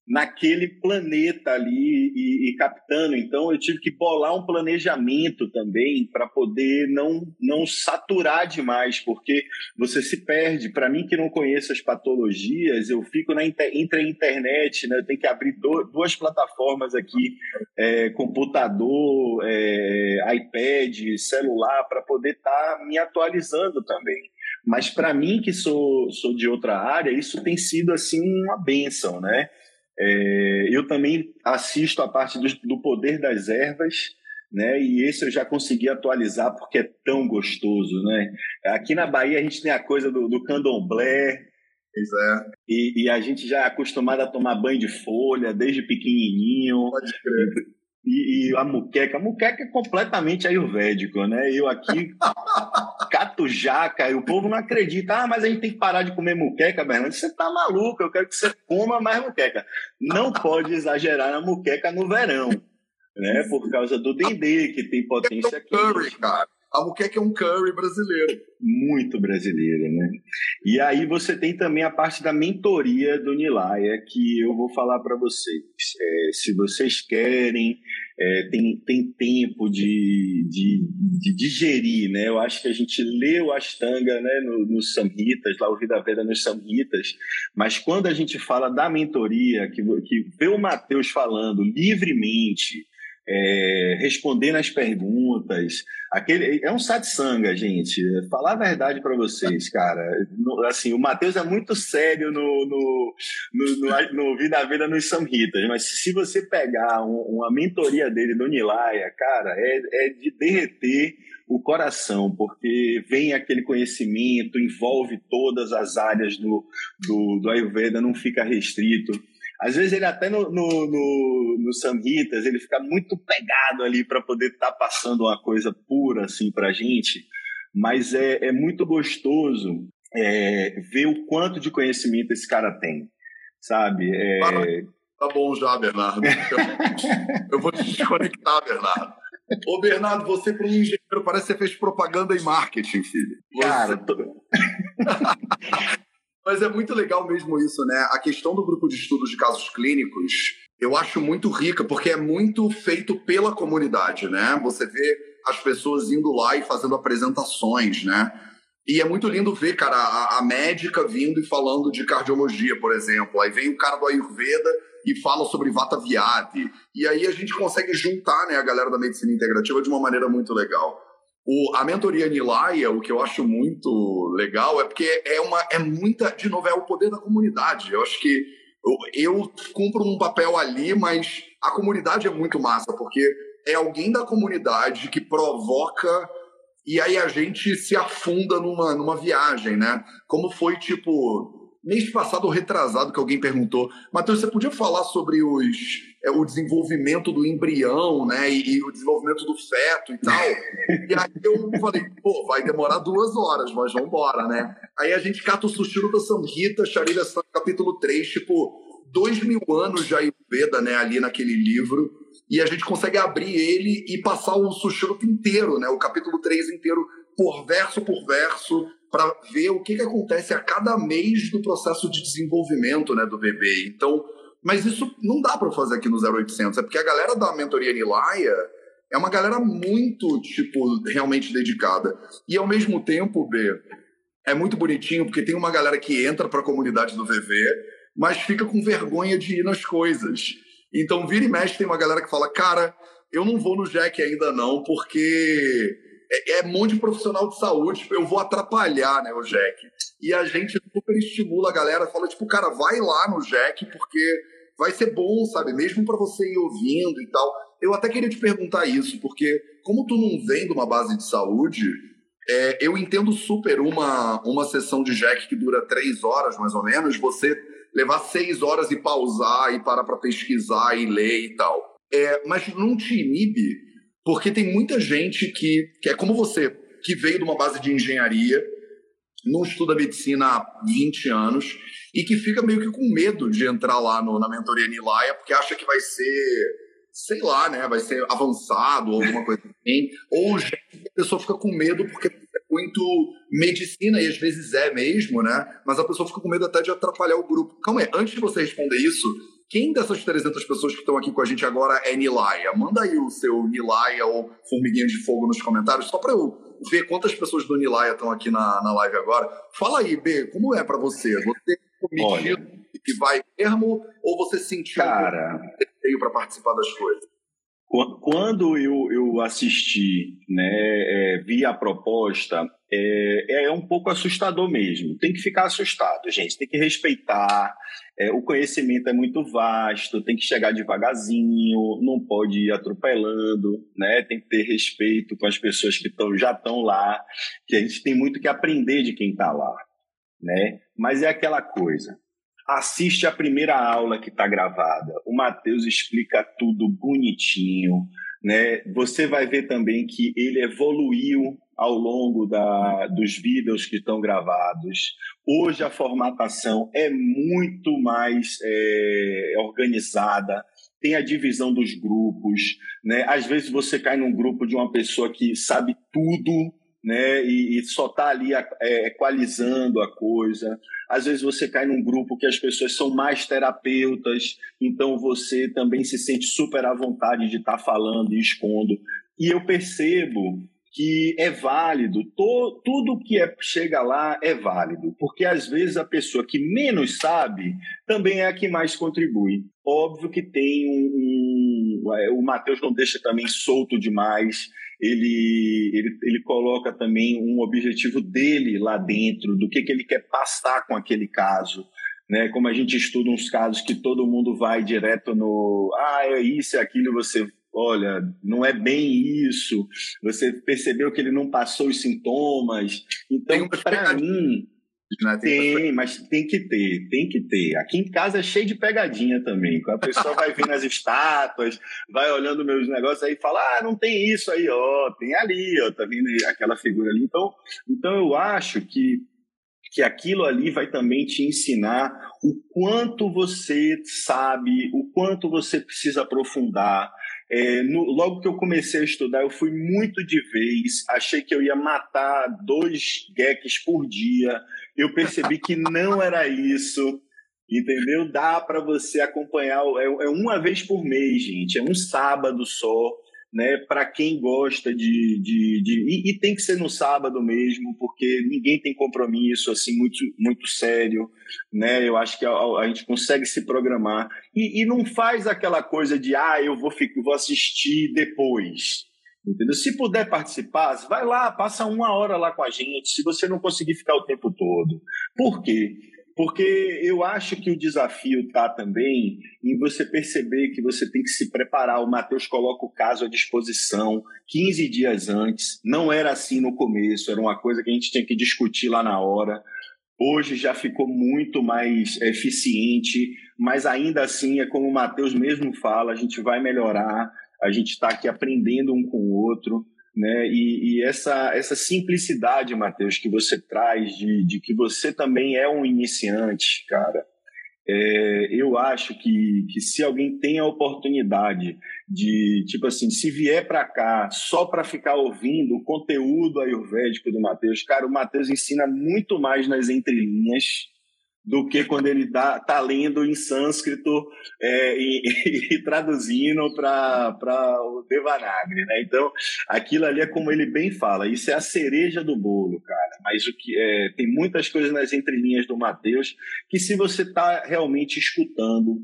naquele planeta ali e, e captando. Então eu tive que bolar um planejamento também para poder não não saturar demais, porque você se perde. Para mim que não conheço as patologias, eu fico na inter, entre a internet, né? Eu tenho que abrir do- duas plataformas aqui, é, computador, é, iPad, celular, para poder estar me atualizando também. Mas para mim que sou sou de outra área, isso tem sido assim uma benção, né? É, eu também assisto a parte do, do poder das ervas, né? E esse eu já consegui atualizar porque é tão gostoso, né? Aqui na Bahia a gente tem a coisa do, do candomblé é, e, e a gente já é acostumado a tomar banho de folha desde pequenininho. pode crer. E, e a muqueca, a muqueca é completamente ayurvédico, né? Eu aqui cato jaca, e o povo não acredita. Ah, mas a gente tem que parar de comer muqueca, Bernardo. Você tá maluco, eu quero que você coma mais muqueca. Não pode exagerar na muqueca no verão, né? Por causa do dendê, que tem potência um curry, cara. A muqueca é um curry brasileiro. muito brasileira, né? E aí você tem também a parte da mentoria do Nilaya, que eu vou falar para vocês. É, se vocês querem, é, tem, tem tempo de, de, de digerir, né? Eu acho que a gente o Ashtanga né, no, nos Samhitas, lá o Vida Veda nos Samhitas, mas quando a gente fala da mentoria, que, que vê o Mateus falando livremente, é, respondendo as perguntas. Aquele, é um satsanga, gente. Falar a verdade para vocês, cara. No- assim, o Matheus é muito sério no, no, no, no, no Vida Vida nos Samhitas, mas se você pegar um- uma mentoria dele do Nilaya, cara, é, é de derreter o coração, porque vem aquele conhecimento, envolve todas as áreas do, do, do Ayurveda, não fica restrito. Às vezes ele até no, no, no, no Samhitas, ele fica muito pegado ali para poder estar passando uma coisa pura assim para gente, mas é, é muito gostoso é, ver o quanto de conhecimento esse cara tem, sabe? É, Tá bom já, Bernardo. Eu, eu vou te desconectar, Bernardo. Ô, Bernardo, você, para um engenheiro, parece que você fez propaganda e marketing, filho. Você- cara, tô- Mas é muito legal mesmo isso, né? A questão do grupo de estudos de casos clínicos, eu acho muito rica, porque é muito feito pela comunidade, né? Você vê as pessoas indo lá e fazendo apresentações, né? E é muito lindo ver, cara, a, a médica vindo e falando de cardiologia, por exemplo. Aí vem o cara do Ayurveda e fala sobre Vata Vyati. E aí a gente consegue juntar né, a galera da medicina integrativa de uma maneira muito legal. O, a mentoria Nilaya, o que eu acho muito legal é porque é uma é muita, de novo, é o poder da comunidade. Eu acho que eu, eu cumpro um papel ali, mas a comunidade é muito massa, porque é alguém da comunidade que provoca e aí a gente se afunda numa, numa viagem, né? Como foi, tipo, mês passado retrasado que alguém perguntou, Matheus, você podia falar sobre os, o desenvolvimento do embrião, né? E, e o desenvolvimento do feto e tal. e aí eu falei, pô, vai demorar duas horas, mas vamos embora, né? Aí a gente cata o Sushiro da Samhita, Charira capítulo 3, tipo, dois mil anos de Ayurveda, né? Ali naquele livro. E a gente consegue abrir ele e passar o Sushruta inteiro, né? O capítulo 3 inteiro, por verso por verso, para ver o que, que acontece a cada mês do processo de desenvolvimento né, do bebê. Então, mas isso não dá para fazer aqui no 0800, é porque a galera da mentoria Nilaya é uma galera muito, tipo, realmente dedicada. E ao mesmo tempo, B, é muito bonitinho, porque tem uma galera que entra para a comunidade do VV, mas fica com vergonha de ir nas coisas. Então, vira e mexe, tem uma galera que fala, cara, eu não vou no Jack ainda não, porque é, é monte de profissional de saúde, eu vou atrapalhar, né, o Jack. E a gente super estimula a galera, fala, tipo, cara, vai lá no Jack, porque vai ser bom, sabe, mesmo para você ir ouvindo e tal. Eu até queria te perguntar isso, porque como tu não vem de uma base de saúde, é, eu entendo super uma, uma sessão de Jack que dura três horas, mais ou menos, você levar seis horas e pausar e parar para pesquisar e ler e tal. É, mas não te inibe, porque tem muita gente que, que é como você, que veio de uma base de engenharia, não estuda medicina há 20 anos e que fica meio que com medo de entrar lá no, na mentoria Nilaia, porque acha que vai ser, sei lá, né, vai ser avançado ou alguma coisa assim, ou a pessoa fica com medo porque muito medicina, e às vezes é mesmo, né? Mas a pessoa fica com medo até de atrapalhar o grupo. Calma aí, antes de você responder isso, quem dessas 300 pessoas que estão aqui com a gente agora é Nilaya? Manda aí o seu Nilaya ou Formiguinha de Fogo nos comentários, só para eu ver quantas pessoas do Nilaya estão aqui na, na live agora. Fala aí, B, como é para você? Você é que vai mesmo ou você sentiu Cara... um para participar das coisas? Quando eu, eu assisti, né, é, vi a proposta, é, é um pouco assustador mesmo. Tem que ficar assustado, gente. Tem que respeitar. É, o conhecimento é muito vasto, tem que chegar devagarzinho, não pode ir atropelando, né? Tem que ter respeito com as pessoas que tão, já estão lá, que a gente tem muito que aprender de quem está lá, né? Mas é aquela coisa assiste a primeira aula que está gravada. O Matheus explica tudo bonitinho, né? Você vai ver também que ele evoluiu ao longo da, dos vídeos que estão gravados. Hoje a formatação é muito mais é, organizada, tem a divisão dos grupos, né? Às vezes você cai num grupo de uma pessoa que sabe tudo né? E, e só está ali é, equalizando a coisa. Às vezes você cai num grupo que as pessoas são mais terapeutas, então você também se sente super à vontade de estar tá falando e expondo. E eu percebo que é válido, to, tudo que é, chega lá é válido, porque às vezes a pessoa que menos sabe também é a que mais contribui. Óbvio que tem um. um é, o Matheus não deixa também solto demais ele, ele, ele coloca também um objetivo dele lá dentro, do que, que ele quer passar com aquele caso. Né? Como a gente estuda uns casos que todo mundo vai direto no. Ah, é isso, é aquilo, você. Olha, não é bem isso. Você percebeu que ele não passou os sintomas. Então, para mim, né? Tem, tem mas tem que ter, tem que ter. Aqui em casa é cheio de pegadinha também. A pessoa vai vendo as estátuas, vai olhando meus negócios aí e fala: ah, não tem isso aí, ó, tem ali, ó, tá vendo aquela figura ali. Então, então eu acho que, que aquilo ali vai também te ensinar o quanto você sabe, o quanto você precisa aprofundar, é, no, logo que eu comecei a estudar, eu fui muito de vez, achei que eu ia matar dois geeks por dia. Eu percebi que não era isso, entendeu? Dá para você acompanhar, é, é, uma vez por mês, gente, é um sábado só né, para quem gosta de. de, de e, e, tem que ser no sábado mesmo, porque ninguém tem compromisso assim muito, muito sério. Né? Eu acho que a, a gente consegue se programar. E, e, não faz aquela coisa de, ah, eu vou, fico, vou assistir depois. Entendeu? Se puder participar, vai lá, passa uma hora lá com a gente, se você não conseguir ficar o tempo todo. Por quê? Porque eu acho que o desafio está também em você perceber que você tem que se preparar. O Matheus coloca o caso à disposição 15 dias antes. Não era assim no começo, era uma coisa que a gente tinha que discutir lá na hora. Hoje já ficou muito mais eficiente, mas ainda assim é como o Matheus mesmo fala: a gente vai melhorar, a gente está aqui aprendendo um com o outro né? E, e, essa, essa simplicidade, Matheus, que você traz de, de que você também é um iniciante, cara. É, eu acho que, que se alguém tem a oportunidade de, tipo assim, se vier para cá só para ficar ouvindo o conteúdo ayurvédico do Matheus, cara, o Matheus ensina muito mais nas entrelinhas do que quando ele está lendo em sânscrito é, e, e, traduzindo para o Devanagari, né? Então, aquilo ali é como ele bem fala, isso é a cereja do bolo, cara. Mas o que é, tem muitas coisas nas entrelinhas do Mateus que se você está realmente escutando,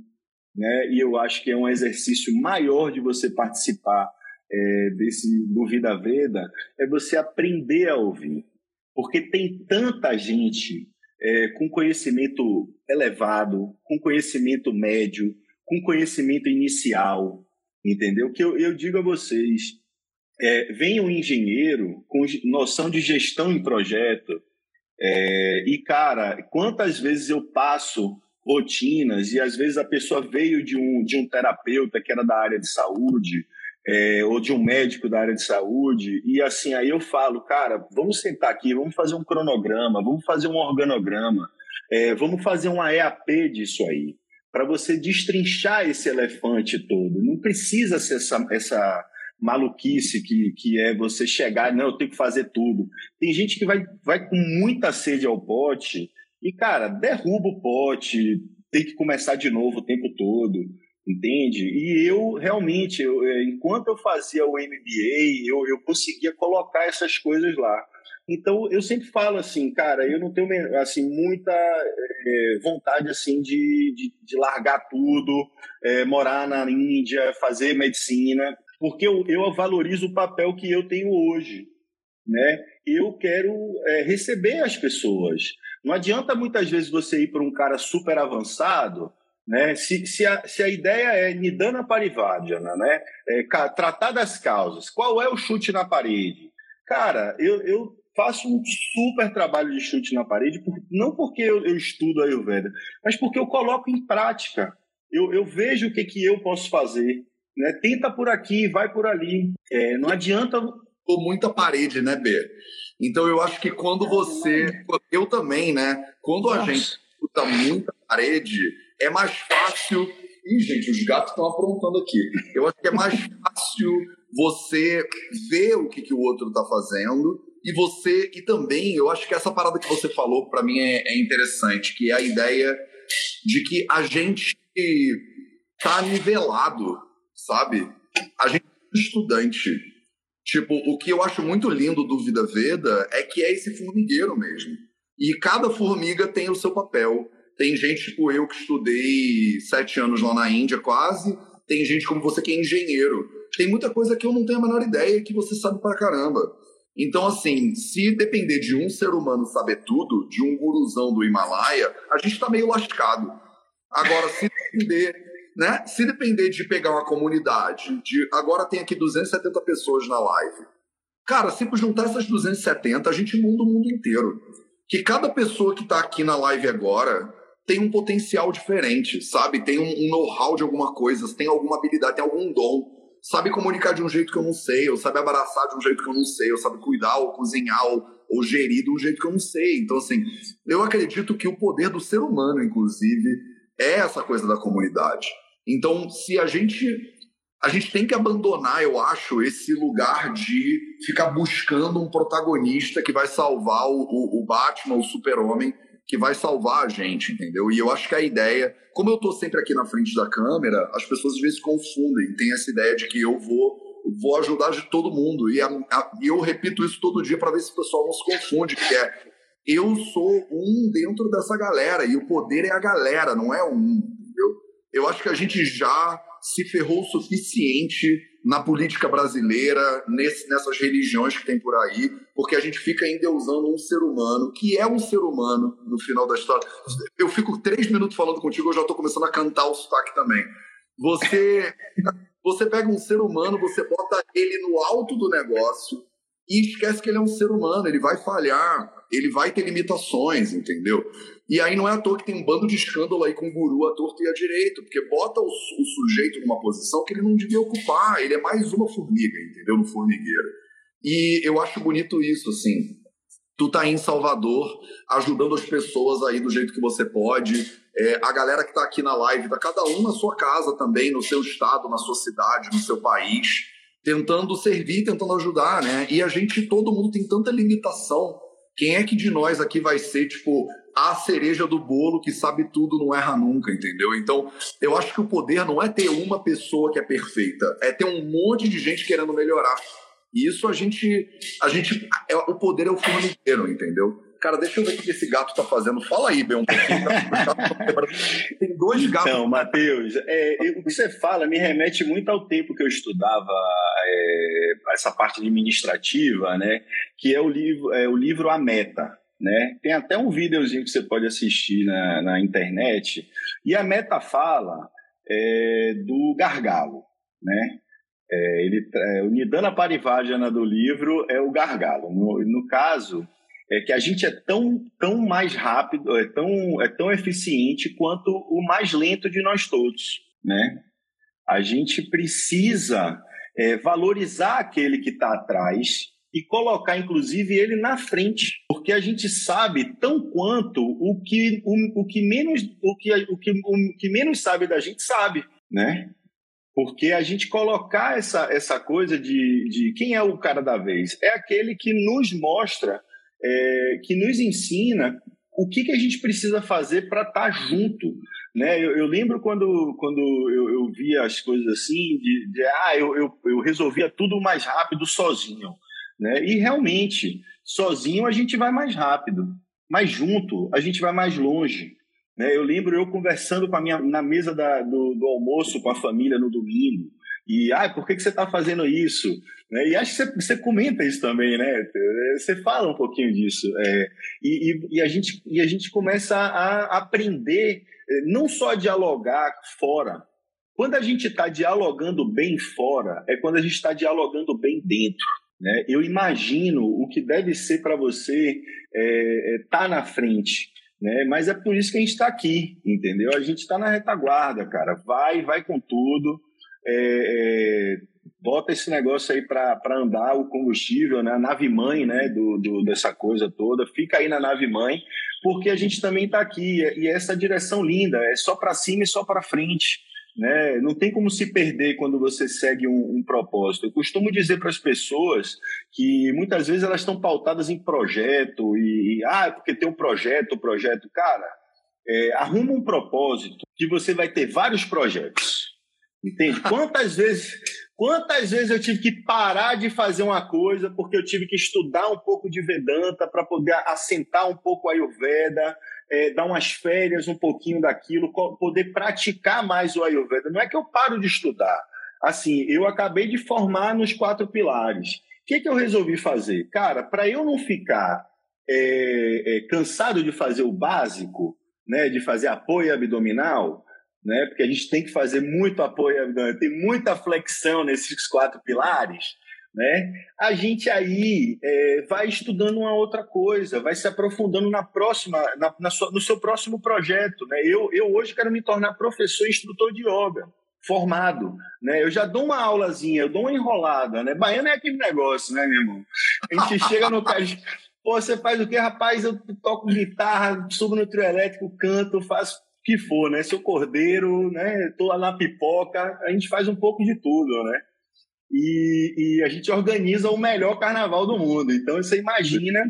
né? E eu acho que é um exercício maior de você participar é, desse do Vida Veda, é você aprender a ouvir, porque tem tanta gente é, com conhecimento elevado, com conhecimento médio, com conhecimento inicial, entendeu? Que eu, eu digo a vocês, é, vem um engenheiro com noção de gestão em projeto, é, e cara, quantas vezes eu passo rotinas e às vezes a pessoa veio de um, de um terapeuta que era da área de saúde é, ou de um médico da área de saúde e assim aí eu falo cara vamos sentar aqui vamos fazer um cronograma vamos fazer um organograma é, vamos fazer uma EAP disso aí para você destrinchar esse elefante todo. Não precisa ser essa, essa maluquice que, que é você chegar não eu tenho que fazer tudo. Tem gente que vai, vai com muita sede ao pote e, cara, derruba o pote, tem que começar de novo o tempo todo, entende? E eu, realmente, eu, é, enquanto eu fazia o MBA, eu, eu conseguia colocar essas coisas lá. Então, eu sempre falo assim, cara, eu não tenho assim, muita é, vontade assim de, de, de largar tudo, é, morar na Índia, fazer medicina, porque eu, eu valorizo o papel que eu tenho hoje. Né? Eu quero é, receber as pessoas. Não adianta muitas vezes você ir para um cara super avançado, né? Se, se, a, se a ideia é Nidana Parivardhana, né? É, tratar das causas, qual é o chute na parede? Cara, eu, eu faço um super trabalho de chute na parede, por, não porque eu, eu estudo a Ayurveda, mas porque eu coloco em prática. Eu, eu vejo o que, que eu posso fazer. Né? Tenta por aqui, vai por ali. É, não adianta. Por muita parede, né, B? Então eu acho que quando você. Eu também, né? Quando a gente escuta muita parede, é mais fácil. Ih, gente, os gatos estão aprontando aqui. Eu acho que é mais fácil você ver o que, que o outro está fazendo e você. E também, eu acho que essa parada que você falou, para mim, é, é interessante, que é a ideia de que a gente tá nivelado, sabe? A gente é estudante Tipo, o que eu acho muito lindo do Vida Veda é que é esse formigueiro mesmo. E cada formiga tem o seu papel. Tem gente tipo eu que estudei sete anos lá na Índia quase. Tem gente como você que é engenheiro. Tem muita coisa que eu não tenho a menor ideia que você sabe pra caramba. Então, assim, se depender de um ser humano saber tudo, de um guruzão do Himalaia, a gente tá meio lascado. Agora, se depender né? Se depender de pegar uma comunidade, de agora tem aqui 270 pessoas na live. Cara, se juntar essas 270, a gente muda o mundo inteiro. Que cada pessoa que está aqui na live agora tem um potencial diferente, sabe? Tem um, know-how de alguma coisa, tem alguma habilidade, tem algum dom. Sabe comunicar de um jeito que eu não sei, ou sabe abraçar de um jeito que eu não sei, ou sabe cuidar, ou cozinhar, ou, ou gerir de um jeito que eu não sei. Então, assim, eu acredito que o poder do ser humano, inclusive, é essa coisa da comunidade. Então, se a gente a gente tem que abandonar, eu acho, esse lugar de ficar buscando um protagonista que vai salvar o, o, o Batman, o Super-Homem, que vai salvar a gente, entendeu? E eu acho que a ideia, como eu tô sempre aqui na frente da câmera, as pessoas às vezes confundem, tem essa ideia de que eu vou vou ajudar de todo mundo e, a, a, eu repito isso todo dia para ver se o pessoal não se confunde, que é eu sou um dentro dessa galera e o poder é a galera, não é um, entendeu? eu acho que a gente já se ferrou o suficiente na política brasileira, nesse, nessas religiões que tem por aí, porque a gente fica endeusando um ser humano, que é um ser humano no final da história. Eu fico três minutos falando contigo, eu já estou começando a cantar o sotaque também. Você, você pega um ser humano, você bota ele no alto do negócio e esquece que ele é um ser humano, ele vai falhar, ele vai ter limitações, entendeu? E aí não é à toa que tem um bando de escândalo aí com o guru à torta e à direita, porque bota o, o, sujeito numa posição que ele não devia ocupar, ele é mais uma formiga, entendeu? No formigueiro. E eu acho bonito isso, assim. Tu tá aí em Salvador, ajudando as pessoas aí do jeito que você pode. É, a galera que tá aqui na live, tá cada um na sua casa também, no seu estado, na sua cidade, no seu país, tentando servir, tentando ajudar, né? E a gente, todo mundo tem tanta limitação. Quem é que de nós aqui vai ser, tipo, a cereja do bolo que sabe tudo, não erra nunca, entendeu? Então, eu acho que o poder não é ter uma pessoa que é perfeita, é ter um monte de gente querendo melhorar. E isso a gente. A gente. É, o poder é o formigueiro, entendeu? Cara, deixa eu ver o que esse gato tá fazendo. Fala aí, Ben, um pouquinho. Tem dois gatos. Então, Matheus, é, o que você fala me remete muito ao tempo que eu estudava é, essa parte administrativa, né? Que é o livro, é o livro A Meta né? Tem até um videozinho que você pode assistir na, na internet. E a meta fala é, do gargalo, né? É, ele, é, o Nidana Parivajana do livro é o gargalo. No, no caso, é que a gente é tão, tão mais rápido, é tão, é tão eficiente quanto o mais lento de nós todos, né? A gente precisa é, valorizar aquele que está atrás e colocar, inclusive, ele na frente, porque a gente sabe tão quanto o que, o, o que menos o que, o que, o que menos sabe da gente sabe, né? Porque a gente colocar essa, essa coisa de, de quem é o cara da vez é aquele que nos mostra, é, que nos ensina o que, que a gente precisa fazer para estar tá junto. Né? Eu, eu, lembro quando, quando eu, eu via as coisas assim, de, de ah, eu, eu, eu resolvia tudo mais rápido sozinho. Né? E realmente, sozinho a gente vai mais rápido, mas junto a gente vai mais longe. Né? Eu lembro eu conversando com a minha, na mesa da, do, do almoço com a família no domingo. E, ah, por que, que você está fazendo isso? Né? E acho que você, você, comenta isso também, né? Você fala um pouquinho disso. É, e, e, e, a gente, e a gente começa a aprender, é, não só a dialogar fora. Quando a gente está dialogando bem fora, é quando a gente está dialogando bem dentro. Né? Eu imagino o que deve ser para você estar é, é, tá na frente. Né? Mas é por isso que a gente está aqui, entendeu? A gente está na retaguarda, cara. Vai, vai com tudo. É, é, bota esse negócio aí para andar o combustível, né? a nave mãe né? Do, do, dessa coisa toda. Fica aí na nave mãe, porque a gente também está aqui. E essa direção linda é só para cima e só para frente. Né? Não tem como se perder quando você segue um, um propósito. Eu costumo dizer para as pessoas que muitas vezes elas estão pautadas em projeto e, e ah, porque tem um projeto, projeto. Cara, é, arruma um propósito que você vai ter vários projetos. Entende? Quantas vezes, quantas vezes eu tive que parar de fazer uma coisa porque eu tive que estudar um pouco de Vedanta para poder assentar um pouco a Ayurveda, é, dar umas férias um pouquinho daquilo, poder praticar mais o Ayurveda. Não é que eu paro de estudar. Assim, eu acabei de formar nos quatro pilares. O que, que eu resolvi fazer? Cara, para eu não ficar é, é, cansado de fazer o básico, né, de fazer apoio abdominal, né, porque a gente tem que fazer muito apoio abdominal, tem muita flexão nesses quatro pilares né? A gente aí é, vai estudando uma outra coisa, vai se aprofundando na próxima, na, na sua, no seu próximo projeto, né? Eu, eu hoje quero me tornar professor e instrutor de yoga, formado, né? Eu já dou uma aulazinha, eu dou uma enrolada, né? Baiano é aquele negócio, né, meu irmão? A gente chega no cara, pô, você faz o quê, rapaz? Eu toco guitarra, subo no trio elétrico, canto, faço o que for, né? Seu cordeiro, né? Tô lá na pipoca, a gente faz um pouco de tudo, né? E, e a gente organiza o melhor carnaval do mundo. Então você imagina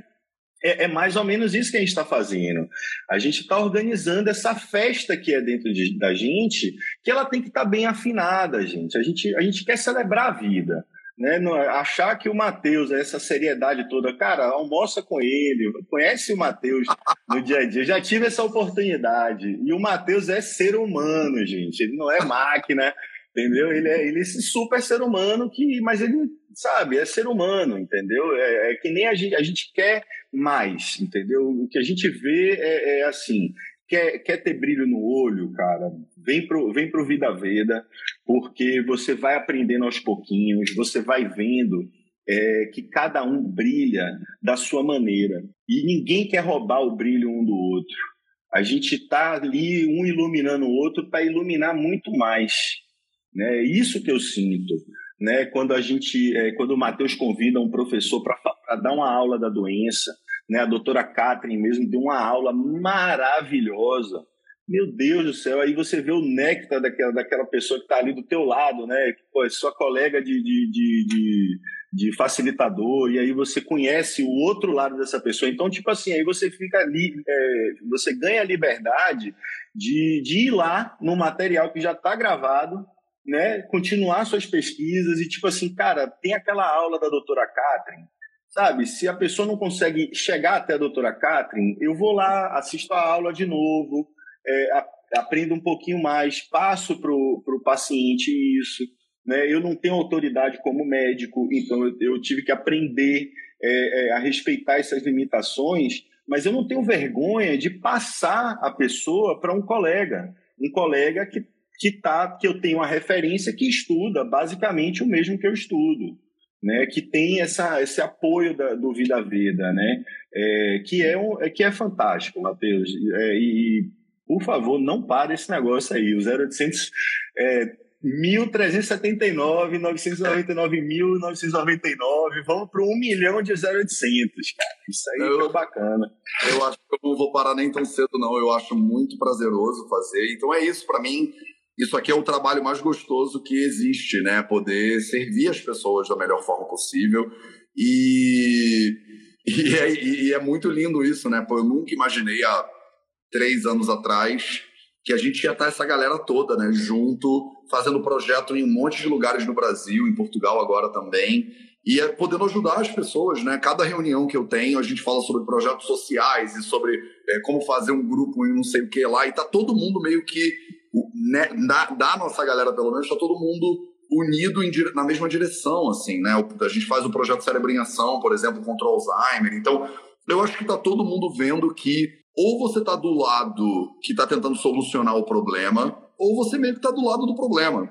é, é, mais ou menos isso que a gente está fazendo. A gente está organizando essa festa que é dentro de, da gente, que ela tem que estar tá bem afinada, gente. A, gente. a gente quer celebrar a vida. Né? Não, achar que o Matheus, essa seriedade toda, cara, almoça com ele, conhece o Matheus no dia a dia. Já tive essa oportunidade. E o Matheus é ser humano, gente. Ele não é máquina entendeu? Ele é, ele é esse super ser humano que, mas ele, sabe, é ser humano, entendeu? É, é que nem a gente, a gente quer mais, entendeu? O que a gente vê é, é, assim, quer, quer ter brilho no olho, cara, vem pro, vem pro Vida Veda, porque você vai aprendendo aos pouquinhos, você vai vendo é, que cada um brilha da sua maneira e ninguém quer roubar o brilho um do outro. A gente está ali um iluminando o outro para iluminar muito mais. Né? É isso que eu sinto. Né? Quando a gente, é, quando o Matheus convida um professor para dar uma aula da doença, né? a doutora Catherine mesmo deu uma aula maravilhosa. Meu Deus do céu, aí você vê o néctar daquela, daquela pessoa que está ali do teu lado, né? Que pô, é sua colega de, de, de, de, de facilitador, e aí você conhece o outro lado dessa pessoa. Então, tipo assim, aí você fica ali, é, você ganha a liberdade de, de ir lá no material que já está gravado, né, continuar suas pesquisas e, tipo assim, cara, tem aquela aula da doutora Catherine, sabe? Se a pessoa não consegue chegar até a doutora Catherine, eu vou lá, assisto a aula de novo, é, aprendo um pouquinho mais, passo para o paciente isso. Né? Eu não tenho autoridade como médico, então eu, eu tive que aprender é, é, a respeitar essas limitações, mas eu não tenho vergonha de passar a pessoa para um colega, um colega que que tá que eu tenho uma referência que estuda basicamente o mesmo que eu estudo, né, que tem essa, esse apoio da, do Vida Vida, né, é, que, é um, é, que é fantástico, Matheus. É, e, por favor, não pare esse negócio aí. O 0800 é, 1.379, 999.999, vamos para um milhão de 0800, cara. Isso aí eu, é bacana. Eu acho que eu não vou parar nem tão cedo, não. Eu acho muito prazeroso fazer. Então é isso, para mim, isso aqui é o trabalho mais gostoso que existe, né? Poder servir as pessoas da melhor forma possível. E, e, é, e é muito lindo isso, né? Pô, eu nunca imaginei há três anos atrás que a gente ia estar essa galera toda, né? Junto, fazendo projeto em um monte de lugares no Brasil, em Portugal agora também. E é podendo ajudar as pessoas, né? Cada reunião que eu tenho, a gente fala sobre projetos sociais e sobre é, como fazer um grupo em não sei o que lá. E tá todo mundo meio que né, da, da, nossa galera, pelo menos, está todo mundo unido em, na mesma direção, assim, né? A gente faz o projeto Cérebro em Ação, por exemplo, contra o Alzheimer. Então, eu acho que está todo mundo vendo que ou você está do lado que está tentando solucionar o problema, ou você meio que está do lado do problema.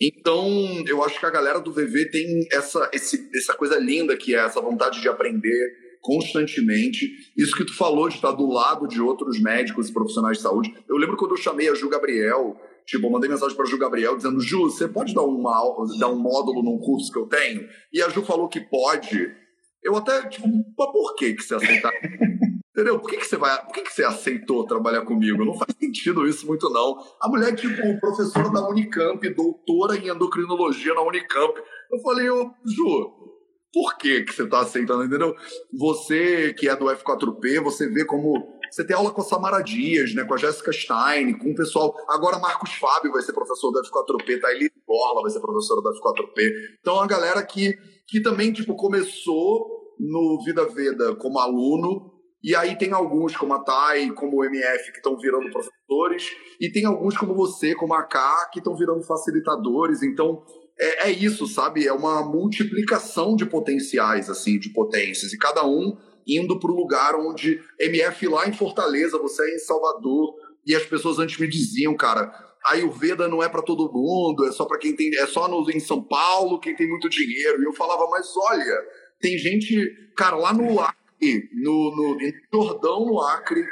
Então, eu acho que a galera do VV tem essa, esse, essa coisa linda que é essa vontade de aprender, constantemente. Isso que tu falou de estar do lado de outros médicos e profissionais de saúde. Eu lembro quando eu chamei a Ju Gabriel, tipo, eu mandei mensagem para a Ju Gabriel dizendo: Ju, você pode dar, uma, dar um módulo num curso que eu tenho? E a Ju falou que pode. Eu até, tipo, mas por que, que você aceitar? Entendeu? Por que, que você vai. Por que, que você aceitou trabalhar comigo? Não faz sentido isso muito, não. A mulher, tipo, professora da Unicamp, doutora em endocrinologia na Unicamp. Eu falei, ô, Ju, por que, que você está aceitando, entendeu? Você que é do F4P, você vê como. Você tem aula com a Samara Dias, né, com a Jéssica Stein, com o pessoal. Agora Marcos Fábio vai ser professor do F4P, Thaili Borla vai ser professora do F4P. Então, a galera que, que também tipo, começou no Vida Veda como aluno, e aí tem alguns, como a Thay, como o MF, que estão virando professores, e tem alguns como você, como a K, que estão virando facilitadores. Então, é, é isso, sabe? É uma multiplicação de potenciais, assim, de potências. E cada um indo para o lugar onde MF lá em Fortaleza, você é em Salvador. E as pessoas antes me diziam, cara, a Ayurveda não é para todo mundo, é só para quem tem, é só no, em São Paulo, quem tem muito dinheiro. E eu falava, mas olha, tem gente, cara, lá no Acre, no, no em Jordão, no Acre,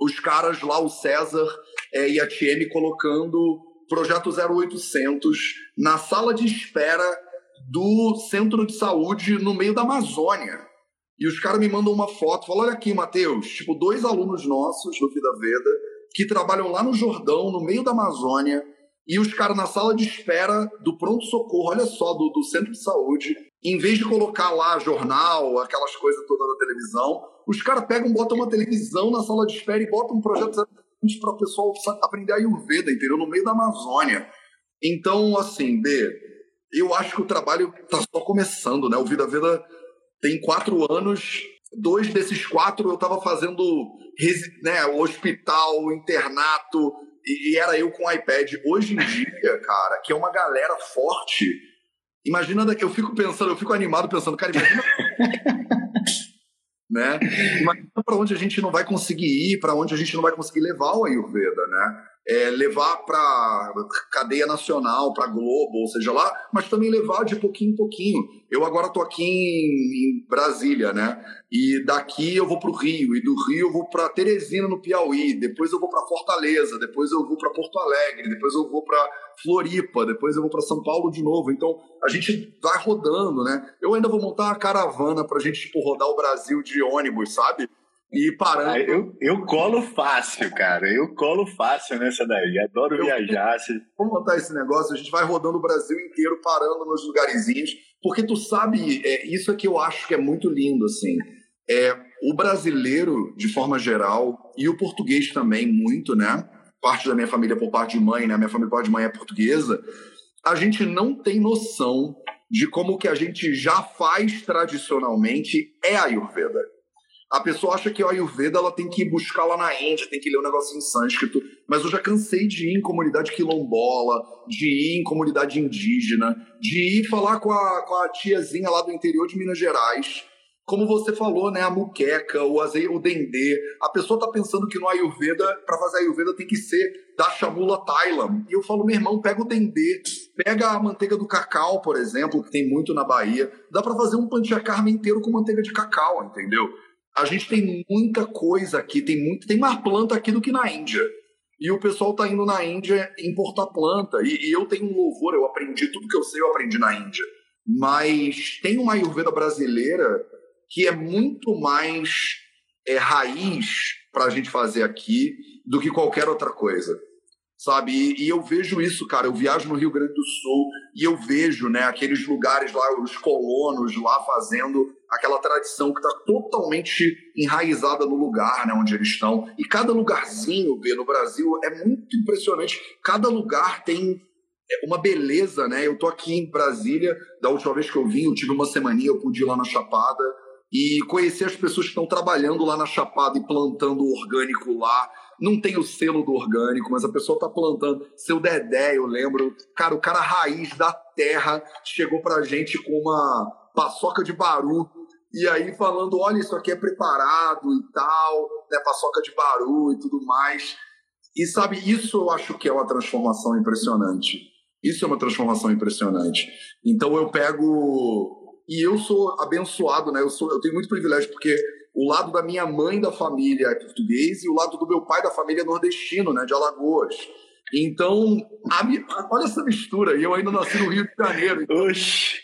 os caras lá, o César é, e a Tiene colocando projeto 0800 na sala de espera do centro de saúde no meio da Amazônia. E os caras me mandam uma foto, falam: olha aqui, Matheus, tipo, dois alunos nossos do Vida Veda que trabalham lá no Jordão, no meio da Amazônia, e os caras na sala de espera do pronto-socorro, olha só, do, do centro de saúde, em vez de colocar lá jornal, aquelas coisas todas da televisão, os caras pegam, botam uma televisão na sala de espera e botam um projeto para o pessoal aprender a Ayurveda, entendeu? No meio da Amazônia. Então, assim, B, eu acho que o trabalho está só começando, né? O Vida Veda tem quatro anos, dois desses quatro eu estava fazendo né, hospital, internato, e, era eu com iPad. Hoje em dia, cara, que é uma galera forte, imagina que eu fico pensando, eu fico animado pensando, cara, imagina né? Imagina para onde a gente não vai conseguir ir, para onde a gente não vai conseguir levar o Ayurveda, né? É, levar para cadeia nacional, para Globo, ou seja lá, mas também levar de pouquinho em pouquinho. Eu agora estou aqui em, em, Brasília, né? E daqui eu vou para o Rio, e do Rio eu vou para Teresina, no Piauí, depois eu vou para Fortaleza, depois eu vou para Porto Alegre, depois eu vou para Floripa, depois eu vou para São Paulo de novo. Então a gente vai rodando, né? Eu ainda vou montar uma caravana para a gente tipo, rodar o Brasil de ônibus, sabe? E parando. Ah, eu, eu colo fácil, cara. Eu colo fácil nessa daí. Adoro eu, viajar. Vamos montar esse negócio, a gente vai rodando o Brasil inteiro, parando nos lugarzinhos. Porque tu sabe, é, isso é que eu acho que é muito lindo, assim. É, o brasileiro, de forma geral, e o português também, muito, né? Parte da minha família por parte de mãe, né? Minha família por parte de mãe é portuguesa. A gente não tem noção de como que a gente já faz tradicionalmente é a Ayurveda. A pessoa acha que a Ayurveda ela tem que buscar lá na Índia, tem que ler um negócio em sânscrito. Mas eu já cansei de ir em comunidade quilombola, de ir em comunidade indígena, de ir falar com a, com a tiazinha lá do interior de Minas Gerais, como você falou, né, a muqueca, o azeite, o dendê. A pessoa tá pensando que no Ayurveda, para fazer Ayurveda tem que ser da chamula Thailand. E eu falo, meu irmão, pega o dendê, pega a manteiga do cacau, por exemplo, que tem muito na Bahia. Dá para fazer um panchakarma inteiro com manteiga de cacau, entendeu? A gente tem muita coisa aqui, tem muito, tem mais planta aqui do que na Índia. E o pessoal tá indo na Índia importar planta. E, e eu tenho um louvor, eu aprendi tudo que eu sei, eu aprendi na Índia. Mas tem uma Ayurveda brasileira que é muito mais é, raiz para a gente fazer aqui do que qualquer outra coisa sabe? E, e, eu vejo isso, cara. Eu viajo no Rio Grande do Sul e eu vejo, né, aqueles lugares lá, os colonos lá fazendo aquela tradição que está totalmente enraizada no lugar, né, onde eles estão. E cada lugarzinho, vê, no Brasil é muito impressionante. Cada lugar tem é, uma beleza, né? Eu tô aqui em Brasília, da última vez que eu vim, eu tive uma semaninha, eu pude ir lá na Chapada e conhecer as pessoas que estão trabalhando lá na Chapada e plantando orgânico lá não tem o selo do orgânico, mas a pessoa tá plantando. Seu Dedé, eu lembro, cara, o cara raiz da terra chegou pra gente com uma paçoca de baru. E aí falando, olha, isso aqui é preparado e tal, né, paçoca de baru e tudo mais. E sabe, isso eu acho que é uma transformação impressionante. Isso é uma transformação impressionante. Então eu pego e eu sou abençoado, né? Eu sou, eu tenho muito privilégio porque o lado da minha mãe da família é português e o lado do meu pai da família é nordestino, né, de Alagoas. Então, a, olha essa mistura, e eu ainda nasci no Rio de Janeiro. Então, Oxi!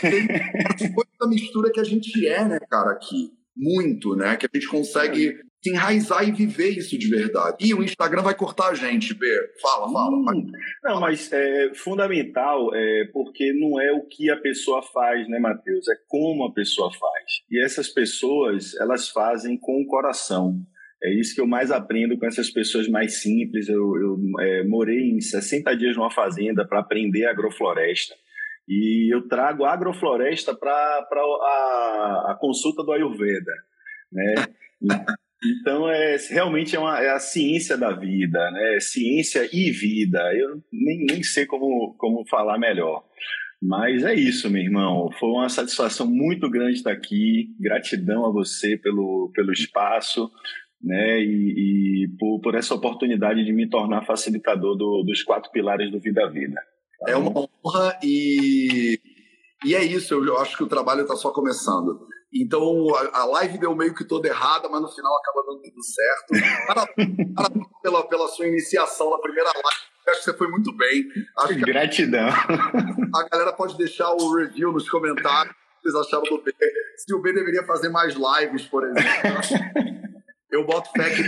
Tem essa mistura que a gente é, né, cara, aqui. Muito, né? Que a gente consegue se enraizar e viver isso de verdade. E o Instagram vai cortar a gente, B. Fala, fala. Hum, não, mas é fundamental é porque não é o que a pessoa faz, né, Matheus? É como a pessoa faz. E essas pessoas, elas fazem com o coração. É isso que eu mais aprendo com essas pessoas mais simples. Eu, eu é, morei em 60 dias numa fazenda para aprender agrofloresta. E eu trago agrofloresta para a, a consulta do Ayurveda. Né? Então, é, realmente é, uma, é a ciência da vida, né? Ciência e vida. Eu nem, nem sei como, como falar melhor. Mas é isso, meu irmão. Foi uma satisfação muito grande estar aqui. Gratidão a você pelo, pelo espaço, né? E, e por, por essa oportunidade de me tornar facilitador do, dos quatro pilares do Vida a Vida. Tá é uma honra e, e é isso. Eu, eu acho que o trabalho está só começando. Então a, live deu meio que toda errada, mas no final acaba dando tudo certo. Parabéns pela, pela sua iniciação na primeira live. Acho que você foi muito bem. Acho Gratidão. A, a, galera pode deixar o review nos comentários. O que vocês acharam do B? Se o B deveria fazer mais lives, por exemplo. Eu boto fé que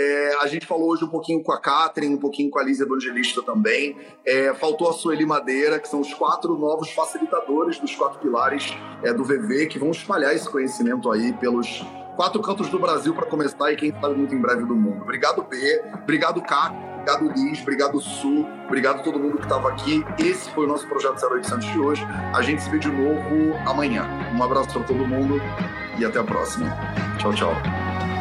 é, a gente falou hoje um pouquinho com a Catherine, um pouquinho com a Lízia Evangelista também. É, faltou a Sueli Madeira, que são os quatro novos facilitadores dos quatro pilares é, do VV, que vão espalhar esse conhecimento aí pelos quatro cantos do Brasil para começar e quem sabe muito em breve do mundo. Obrigado, B. Obrigado, Cá. Obrigado, Liz. Obrigado, Su. Obrigado a todo mundo que estava aqui. Esse foi o nosso Projeto 0800 de hoje. A gente se vê de novo amanhã. Um abraço para todo mundo e até a próxima. Tchau, tchau.